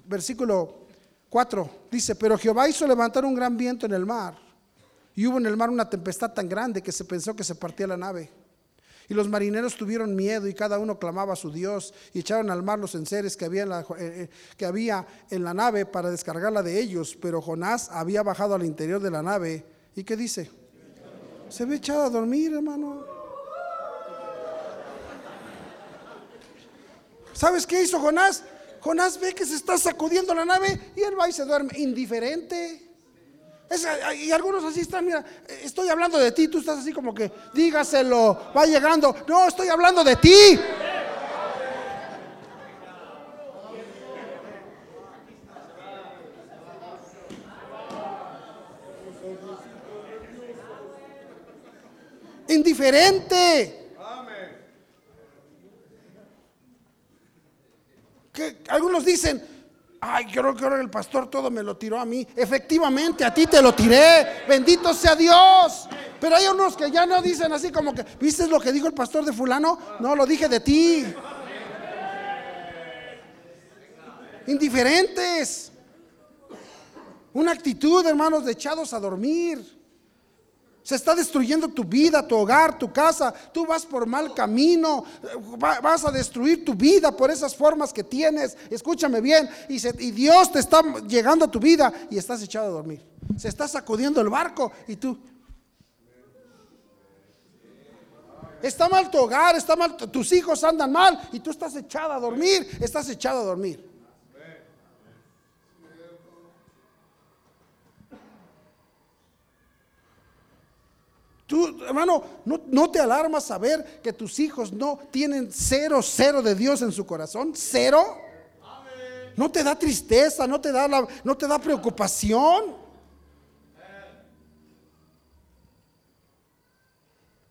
Versículo 4 dice, pero Jehová hizo levantar un gran viento en el mar. Y hubo en el mar una tempestad tan grande que se pensó que se partía la nave. Y los marineros tuvieron miedo y cada uno clamaba a su Dios y echaron al mar los enseres que había en la, eh, eh, que había en la nave para descargarla de ellos. Pero Jonás había bajado al interior de la nave. ¿Y qué dice? Se ve echado a dormir, hermano. ¿Sabes qué hizo Jonás? Jonás ve que se está sacudiendo la nave y él va y se duerme indiferente y algunos así están, mira, estoy hablando de ti, tú estás así como que, dígaselo, va llegando. No, estoy hablando de ti. Indiferente. Que algunos dicen, Ay, creo que ahora el pastor todo me lo tiró a mí. Efectivamente, a ti te lo tiré. Bendito sea Dios. Pero hay unos que ya no dicen así como que, ¿viste lo que dijo el pastor de fulano? No, lo dije de ti. Indiferentes. Una actitud, hermanos, de echados a dormir. Se está destruyendo tu vida, tu hogar, tu casa. Tú vas por mal camino. Vas a destruir tu vida por esas formas que tienes. Escúchame bien. Y, Dios te está llegando a tu vida y estás echado a dormir. Se está sacudiendo el barco y tú. Está mal tu hogar, está mal, tus hijos andan mal y tú estás echada a dormir, estás echado a dormir. Tú, hermano, no, no, te alarmas saber que tus hijos no tienen cero, cero de Dios en su corazón. Cero. No te da tristeza, no te da, la, no te da preocupación.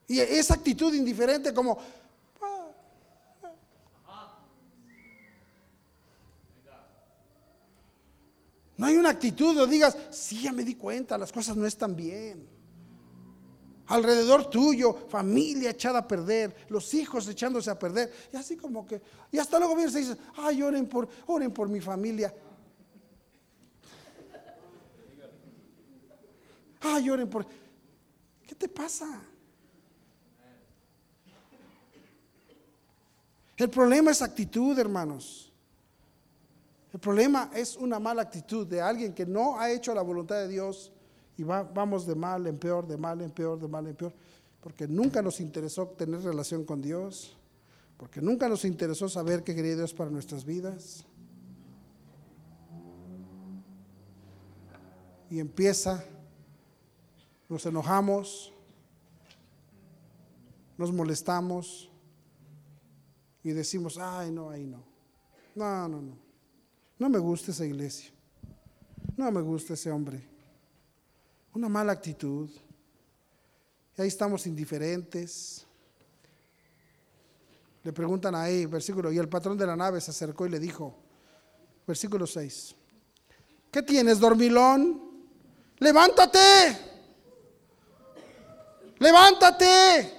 Y esa actitud indiferente como... No hay una actitud donde digas, sí, ya me di cuenta, las cosas no están bien alrededor tuyo, familia echada a perder, los hijos echándose a perder, y así como que, y hasta luego vienes y dices, ay, oren por, oren por mi familia. Ay, oren por, ¿qué te pasa? El problema es actitud, hermanos. El problema es una mala actitud de alguien que no ha hecho la voluntad de Dios y vamos de mal en peor, de mal en peor, de mal en peor, porque nunca nos interesó tener relación con Dios, porque nunca nos interesó saber qué quería Dios para nuestras vidas. Y empieza, nos enojamos, nos molestamos y decimos, ay, no, ahí no. No, no, no. No me gusta esa iglesia. No me gusta ese hombre una mala actitud. Y ahí estamos indiferentes. Le preguntan ahí, versículo, y el patrón de la nave se acercó y le dijo, versículo 6, ¿qué tienes, dormilón? Levántate, levántate.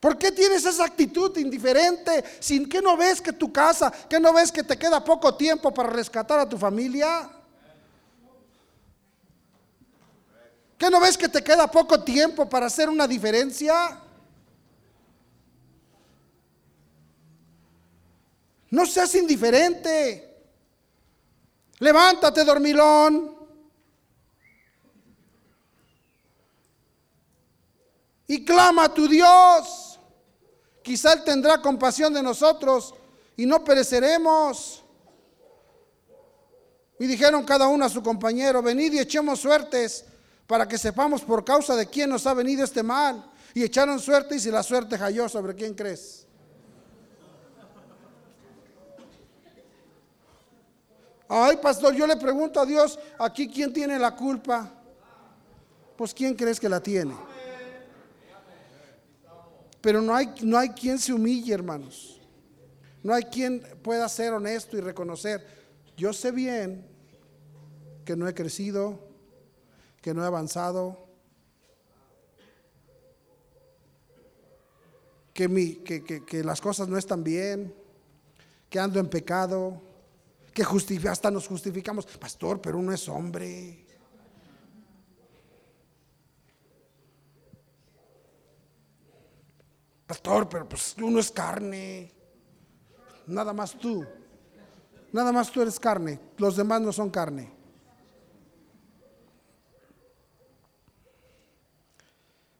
¿Por qué tienes esa actitud indiferente? ¿Sin que no ves que tu casa, que no ves que te queda poco tiempo para rescatar a tu familia? ¿Qué no ves que te queda poco tiempo para hacer una diferencia? No seas indiferente. Levántate, dormilón. Y clama a tu Dios. Quizá Él tendrá compasión de nosotros y no pereceremos. Y dijeron cada uno a su compañero, venid y echemos suertes para que sepamos por causa de quién nos ha venido este mal. Y echaron suerte y si la suerte cayó sobre quién crees. Ay, pastor, yo le pregunto a Dios, aquí quién tiene la culpa. Pues quién crees que la tiene. Pero no hay, no hay quien se humille, hermanos. No hay quien pueda ser honesto y reconocer. Yo sé bien que no he crecido, que no he avanzado, que, mi, que, las cosas no están bien, que ando en pecado, que hasta nos justificamos, pastor, pero uno es hombre. Pastor, pero pues uno es carne. Nada más tú. Nada más tú eres carne. Los demás no son carne.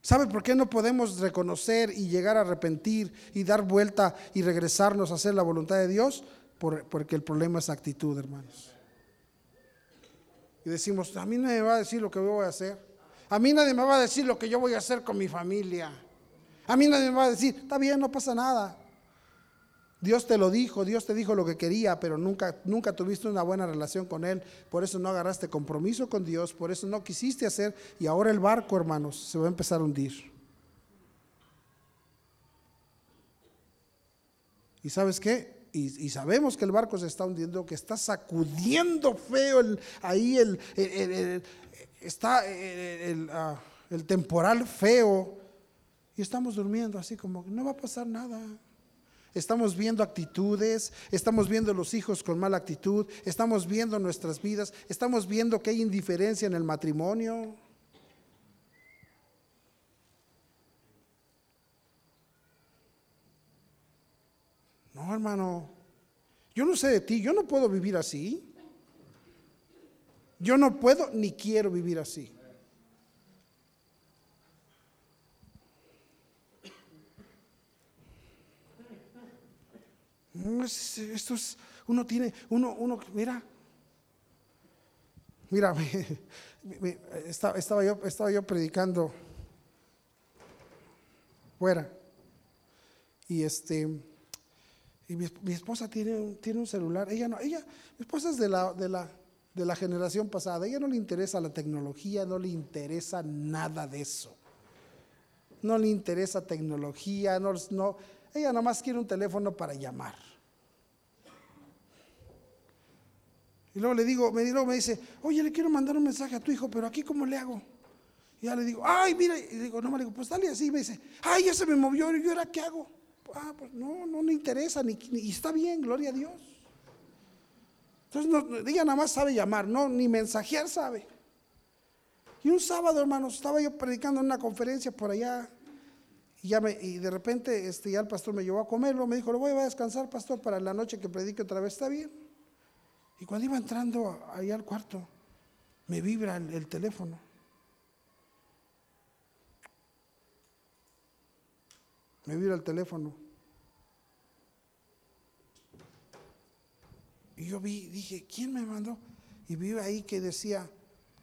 ¿Sabe por qué no podemos reconocer y llegar a arrepentir y dar vuelta y regresarnos a hacer la voluntad de Dios? porque el problema es actitud, hermanos. Y decimos, a mí nadie me va a decir lo que yo voy a hacer. A mí nadie me va a decir lo que yo voy a hacer con mi familia. A mí nadie me va a decir, está bien, no pasa nada. Dios te lo dijo, Dios te dijo lo que quería, pero nunca, nunca tuviste una buena relación con Él. Por eso no agarraste compromiso con Dios, por eso no quisiste hacer. Y ahora el barco, hermanos, se va a empezar a hundir. ¿Y sabes qué? Y, sabemos que el barco se está hundiendo, que está sacudiendo feo ahí el, está ah, el temporal feo. Y estamos durmiendo así como, no va a pasar nada estamos viendo actitudes, estamos viendo los hijos con mala actitud, estamos viendo nuestras vidas, estamos viendo que hay indiferencia en el matrimonio. No, hermano, yo no sé de ti, yo no puedo vivir así. Yo no puedo ni quiero vivir así. Esto es, uno tiene, uno, uno, mira, mira, estaba, yo, estaba yo predicando fuera. Y este, y mi, esposa tiene, tiene un celular, ella no, ella, mi esposa es de la, de la, de la generación pasada, ella no le interesa la tecnología, no le interesa nada de eso, no le interesa tecnología, no, no ella nada más quiere un teléfono para llamar. Y luego le digo, me, me dice, oye, le quiero mandar un mensaje a tu hijo, pero aquí cómo le hago. Y ya le digo, ay, mira, y digo, no me digo, pues dale así. Y me dice, ay, ya se me movió, ¿y ahora qué hago? Ah, pues no, no le interesa, ni, y está bien, gloria a Dios. Entonces, no, ella nada más sabe llamar, no, ni mensajear sabe. Y un sábado, hermanos, estaba yo predicando en una conferencia por allá y, ya me, y de repente este, ya el pastor me llevó a comerlo, me dijo, le voy a descansar, pastor, para la noche que predique otra vez, ¿está bien? Y cuando iba entrando ahí al cuarto, me vibra el, teléfono. Me vibra el teléfono. Y yo vi, dije, ¿quién me mandó? Y vi ahí que decía,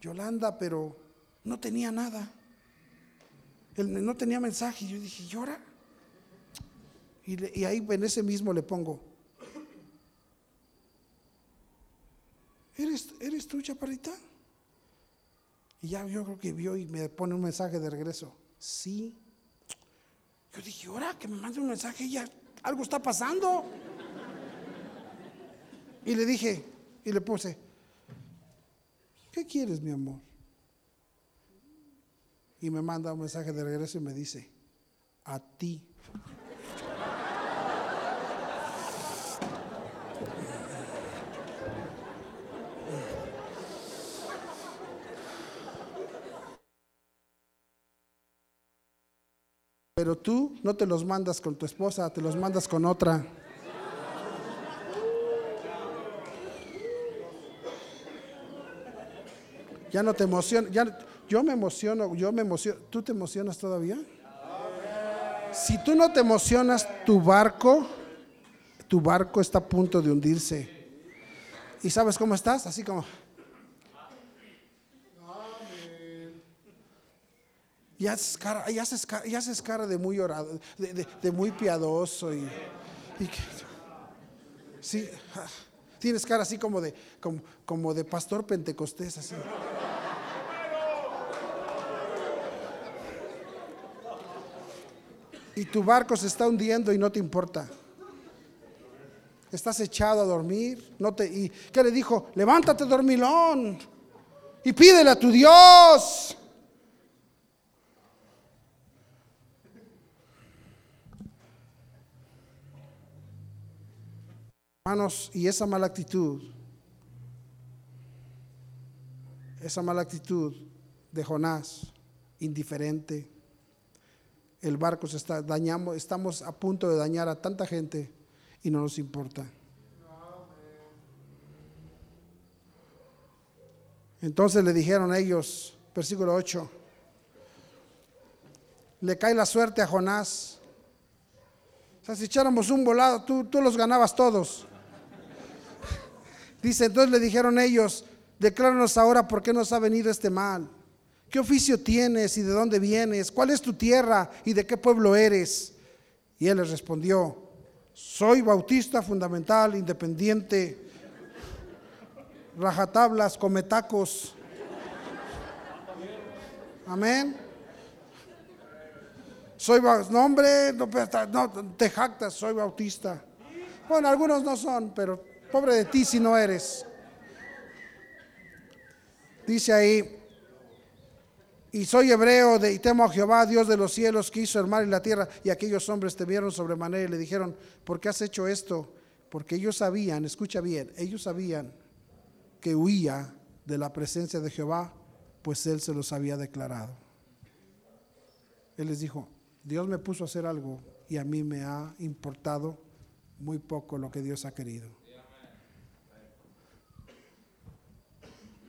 Yolanda, pero no tenía nada. Él no tenía mensaje. Yo dije, ¿llora? Y, y ahí en ese mismo le pongo, ¿Eres, ¿Eres tú, chaparrita? Y ya yo creo que vio y me pone un mensaje de regreso. Sí. Yo dije, ahora que me mande un mensaje, ya algo está pasando. Y le dije, y le puse, ¿qué quieres, mi amor? Y me manda un mensaje de regreso y me dice, a ti. Pero tú no te los mandas con tu esposa, te los mandas con otra. Ya no te emociona, ya yo me emociono, yo me emociono. ¿Tú te emocionas todavía? Si tú no te emocionas, tu barco, tu barco está a punto de hundirse. ¿Y sabes cómo estás? Así como y haces cara, y haces, y haces cara de muy orado, de, muy piadoso y, sí, tienes cara así como de, como, como de pastor pentecostés, así. Y tu barco se está hundiendo y no te importa. Estás echado a dormir. No te, ¿Y qué le dijo? Levántate, dormilón. Y pídele a tu Dios. Hermanos, y esa mala actitud, esa mala actitud de Jonás, indiferente, el barco se está dañando, estamos a punto de dañar a tanta gente y no nos importa. Entonces le dijeron ellos, versículo 8, le cae la suerte a Jonás. O sea, si echáramos un volado, tú, tú los ganabas todos. Dice, entonces le dijeron ellos, decláranos ahora por qué nos ha venido este mal. ¿Qué oficio tienes y de dónde vienes? ¿Cuál es tu tierra y de qué pueblo eres? Y él les respondió, soy bautista fundamental, independiente, rajatablas, cometacos. Amén. Soy nombre, no, no, te jactas, soy bautista. Bueno, algunos no son, pero Pobre de ti si no eres. Dice ahí, y soy hebreo de, y temo a Jehová, Dios de los cielos, que hizo el mar y la tierra. Y aquellos hombres te vieron sobremanera y le dijeron, ¿por qué has hecho esto? Porque ellos sabían, escucha bien, ellos sabían que huía de la presencia de Jehová, pues él se los había declarado. Él les dijo, Dios me puso a hacer algo y a mí me ha importado muy poco lo que Dios ha querido.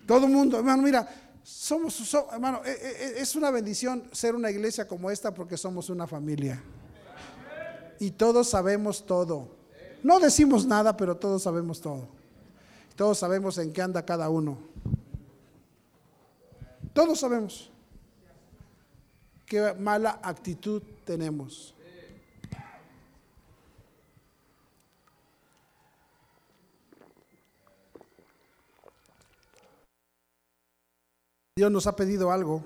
Todo el mundo, hermano, mira, somos, hermano, e, e, e, es una bendición ser una iglesia como esta porque somos una familia. Y todos sabemos todo. No decimos nada, pero todos sabemos todo. Todos sabemos en qué anda cada uno. Todos sabemos qué mala actitud tenemos. Dios nos ha pedido algo,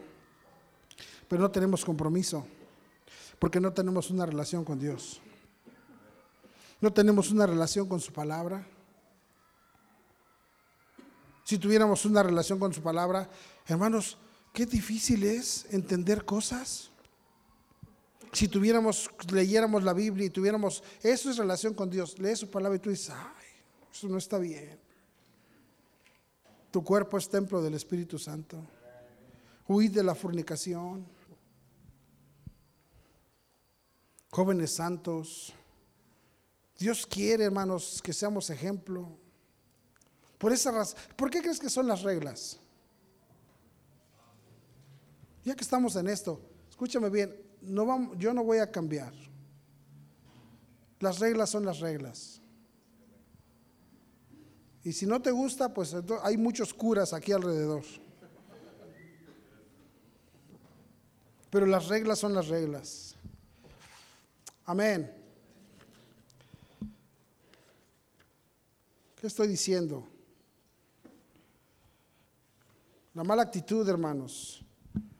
pero no tenemos compromiso, porque no tenemos una relación con Dios. No tenemos una relación con su palabra. Si tuviéramos una relación con su palabra, hermanos, qué difícil es entender cosas. Si tuviéramos, leyéramos la Biblia y tuviéramos, eso es relación con Dios, lee su palabra y tú dices, ay, eso no está bien. Tu cuerpo es templo del Espíritu Santo. Huid de la fornicación. Jóvenes santos. Dios quiere, hermanos, que seamos ejemplo. Por esa razón, ¿por qué crees que son las reglas? Ya que estamos en esto, escúchame bien, no vamos, yo no voy a cambiar. Las reglas son las reglas. Y si no te gusta, pues hay muchos curas aquí alrededor. Pero las reglas son las reglas. Amén. ¿Qué estoy diciendo? La mala actitud, hermanos,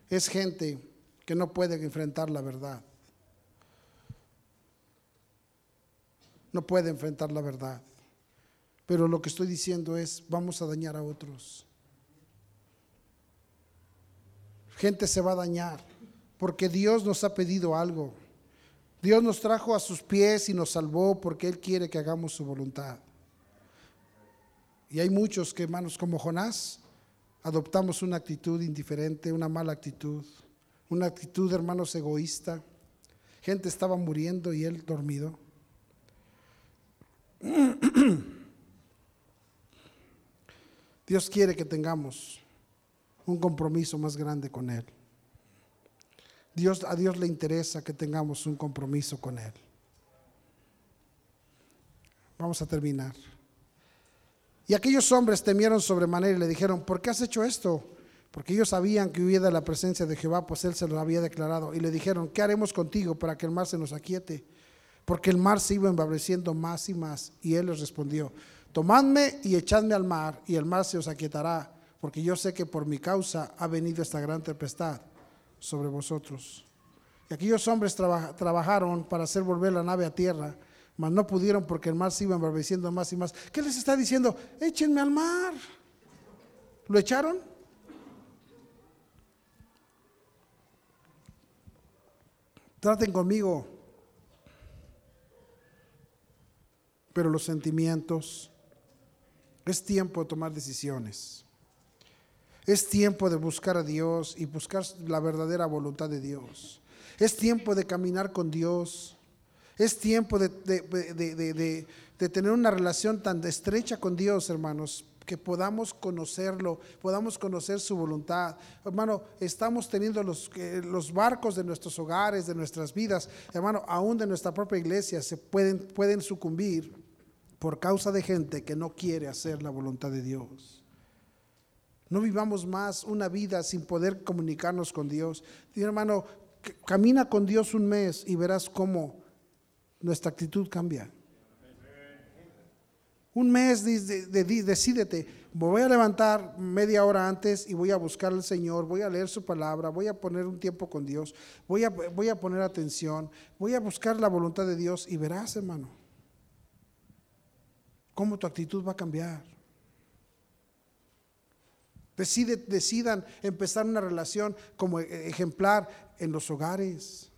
es gente que no puede enfrentar la verdad. No puede enfrentar la verdad. Pero lo que estoy diciendo es, vamos a dañar a otros. Gente se va a dañar porque Dios nos ha pedido algo. Dios nos trajo a sus pies y nos salvó porque Él quiere que hagamos su voluntad. Y hay muchos que, hermanos, como Jonás, adoptamos una actitud indiferente, una mala actitud, una actitud, hermanos, egoísta. Gente estaba muriendo y Él dormido. Dios quiere que tengamos un compromiso más grande con Él. Dios, a Dios le interesa que tengamos un compromiso con Él. Vamos a terminar. Y aquellos hombres temieron sobremanera y le dijeron, ¿por qué has hecho esto? Porque ellos sabían que huía de la presencia de Jehová, pues Él se lo había declarado. Y le dijeron, ¿qué haremos contigo para que el mar se nos aquiete? Porque el mar se iba embabreciendo más y más. Y Él les respondió, tomadme y echadme al mar, y el mar se os aquietará, porque yo sé que por mi causa ha venido esta gran tempestad sobre vosotros. Y aquellos hombres trabajaron para hacer volver la nave a tierra, mas no pudieron porque el mar se iba embraveciendo más y más. ¿Qué les está diciendo? Échenme al mar. ¿Lo echaron? Traten conmigo. Pero los sentimientos, es tiempo de tomar decisiones. Es tiempo de buscar a Dios y buscar la verdadera voluntad de Dios. Es tiempo de caminar con Dios. Es tiempo de, tener una relación tan estrecha con Dios, hermanos, que podamos conocerlo, podamos conocer su voluntad. Hermano, estamos teniendo los, barcos de nuestros hogares, de nuestras vidas, hermano, aún de nuestra propia iglesia, se pueden sucumbir por causa de gente que no quiere hacer la voluntad de Dios. No vivamos más una vida sin poder comunicarnos con Dios. Dios hermano, camina con Dios un mes y verás cómo nuestra actitud cambia. Un mes, decídete, voy a levantar media hora antes y voy a buscar al Señor, voy a leer su palabra, voy a poner un tiempo con Dios, voy a, voy a poner atención, voy a buscar la voluntad de Dios y verás, hermano, cómo tu actitud va a cambiar decidan empezar una relación como e, ejemplar en los hogares.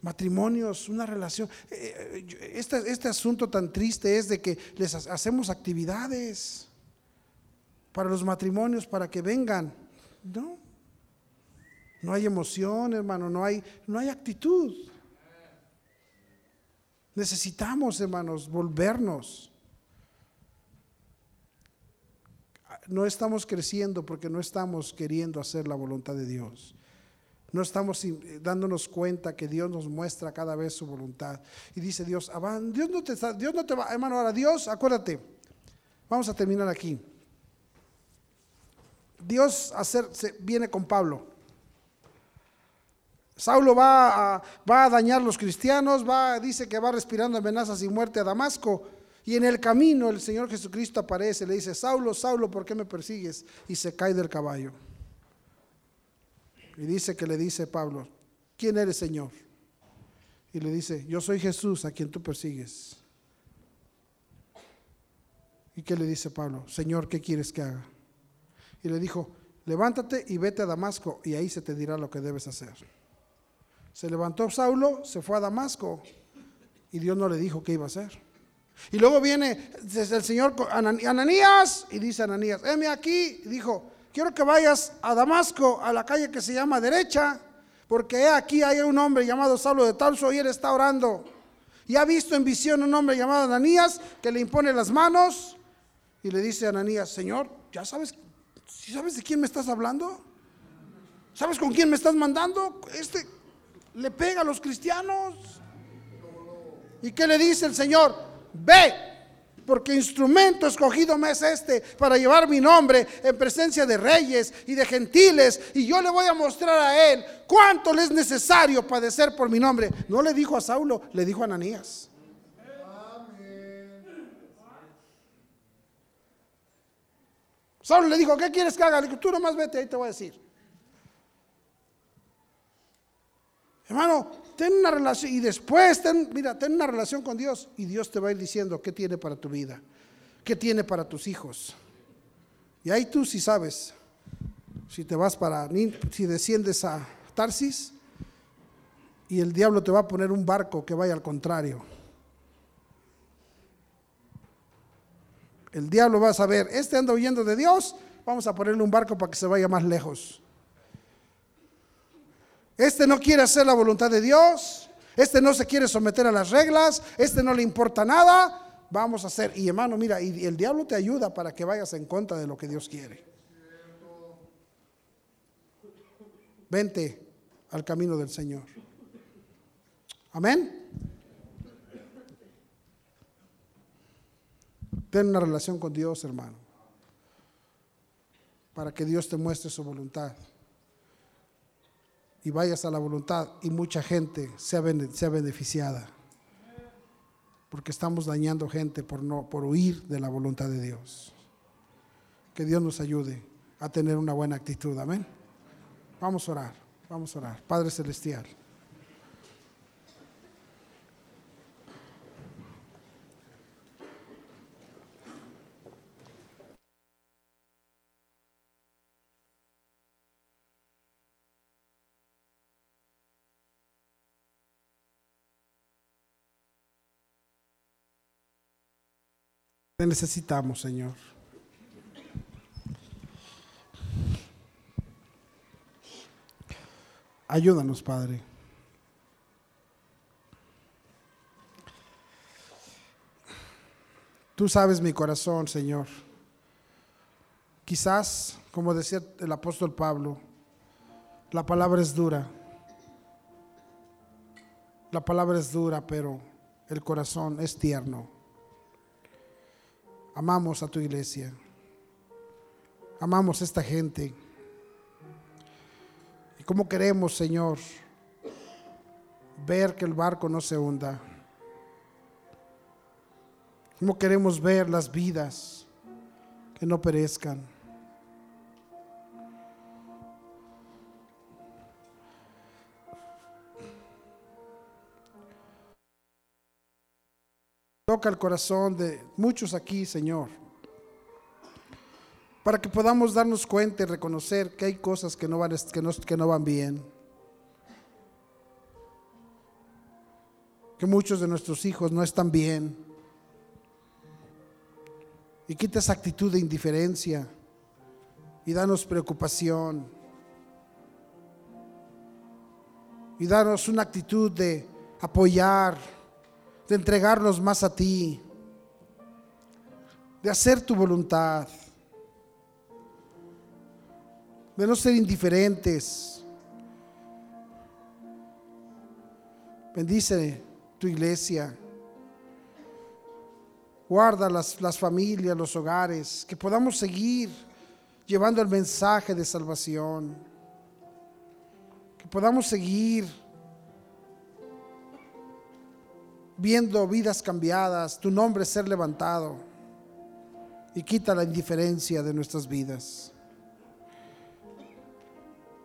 Matrimonios, una relación. Este, este asunto tan triste es de que les hacemos actividades para los matrimonios, para que vengan. No, no hay emoción, hermano, no hay, no hay actitud. Necesitamos, hermanos, volvernos. No estamos creciendo porque no estamos queriendo hacer la voluntad de Dios. No estamos dándonos cuenta que Dios nos muestra cada vez su voluntad. Y dice Dios, Dios no te está, Dios no te va, hermano, ahora Dios, acuérdate, vamos a terminar aquí. Dios hacer, viene con Pablo. Saulo va a, va a dañar los cristianos, va, dice que va respirando amenazas y muerte a Damasco. Y en el camino el Señor Jesucristo aparece, le dice, Saulo, Saulo, ¿por qué me persigues? Y se cae del caballo. Y dice que le dice Pablo, ¿quién eres Señor? Y le dice, yo soy Jesús a quien tú persigues. ¿Y qué le dice Pablo? Señor, ¿qué quieres que haga? Y le dijo, levántate y vete a Damasco y ahí se te dirá lo que debes hacer. Se levantó Saulo, se fue a Damasco y Dios no le dijo qué iba a hacer. Y luego viene el Señor Ananías y dice Ananías, heme aquí, y dijo, quiero que vayas a Damasco, a la calle que se llama derecha, porque aquí hay un hombre llamado Saulo de Tarso y él está orando. Y ha visto en visión un hombre llamado Ananías que le impone las manos y le dice a Ananías, Señor, ¿ya sabes, sabes de quién me estás hablando? ¿Sabes con quién me estás mandando? Este le pega a los cristianos. ¿Y qué le dice el Señor? Ve, porque instrumento escogido me es este para llevar mi nombre en presencia de reyes y de gentiles. Y yo le voy a mostrar a él cuánto le es necesario padecer por mi nombre. No le dijo a Saulo, le dijo a Ananías. Saulo le dijo, ¿qué quieres que haga? Le dijo, tú nomás vete, ahí te voy a decir. Hermano, ten una relación y después, ten, mira, ten una relación con Dios y Dios te va a ir diciendo qué tiene para tu vida, qué tiene para tus hijos. Y ahí tú sí sabes, si te vas para, si desciendes a Tarsis y el diablo te va a poner un barco que vaya al contrario. El diablo va a saber, este anda huyendo de Dios, vamos a ponerle un barco para que se vaya más lejos. Este no quiere hacer la voluntad de Dios. Este no se quiere someter a las reglas. Este no le importa nada. Vamos a hacer. Y hermano, mira, y el diablo te ayuda para que vayas en contra de lo que Dios quiere. Vente al camino del Señor. Amén. Ten una relación con Dios, hermano, para que Dios te muestre su voluntad y vayas a la voluntad y mucha gente sea, sea beneficiada. Porque estamos dañando gente por, no, por huir de la voluntad de Dios. Que Dios nos ayude a tener una buena actitud. Amén. Vamos a orar, vamos a orar. Padre Celestial. Necesitamos, Señor. Ayúdanos, Padre. Tú sabes mi corazón, Señor. Quizás, como decía el apóstol Pablo, la palabra es dura. La palabra es dura, pero el corazón es tierno. Amamos a tu iglesia. Amamos a esta gente. Y cómo queremos, Señor, ver que el barco no se hunda. Cómo queremos ver las vidas que no perezcan. Toca el corazón de muchos aquí, Señor, para que podamos darnos cuenta y reconocer que hay cosas que no van, que no, que no van bien. Que muchos de nuestros hijos no están bien. Y quita esa actitud de indiferencia y danos preocupación. Y danos una actitud de apoyar de entregarnos más a ti, de hacer tu voluntad, de no ser indiferentes, Bendice tu iglesia. Guarda las, las familias, los hogares, que podamos seguir llevando el mensaje de salvación. Que podamos seguir viendo vidas cambiadas, tu nombre ser levantado y quita la indiferencia de nuestras vidas.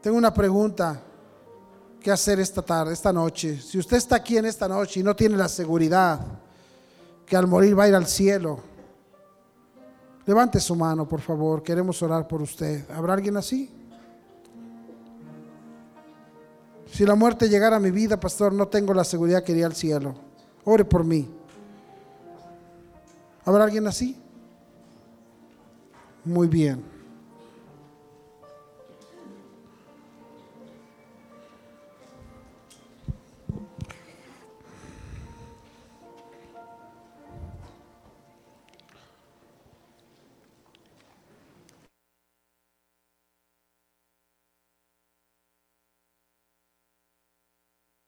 Tengo una pregunta que hacer esta tarde, esta noche. Si usted está aquí en esta noche y no tiene la seguridad que al morir va a ir al cielo, levante su mano, por favor. Queremos orar por usted. ¿Habrá alguien así? Si la muerte llegara a mi vida, pastor, no tengo la seguridad que iría al cielo. Ore por mí. ¿Habrá alguien así? Muy bien.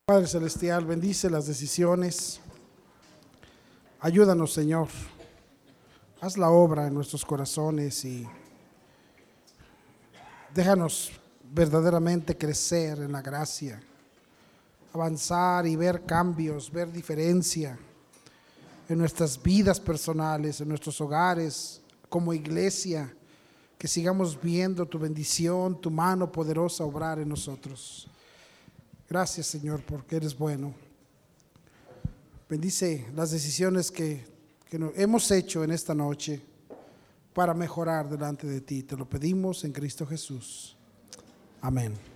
Padre Celestial, bendice las decisiones. Ayúdanos, Señor. Haz la obra en nuestros corazones y déjanos verdaderamente crecer en la gracia, avanzar y ver cambios, ver diferencia en nuestras vidas personales, en nuestros hogares, como iglesia, que sigamos viendo tu bendición, tu mano poderosa obrar en nosotros. Gracias Señor porque eres bueno. Bendice las decisiones que, que hemos hecho en esta noche para mejorar delante de ti. Te lo pedimos en Cristo Jesús. Amén.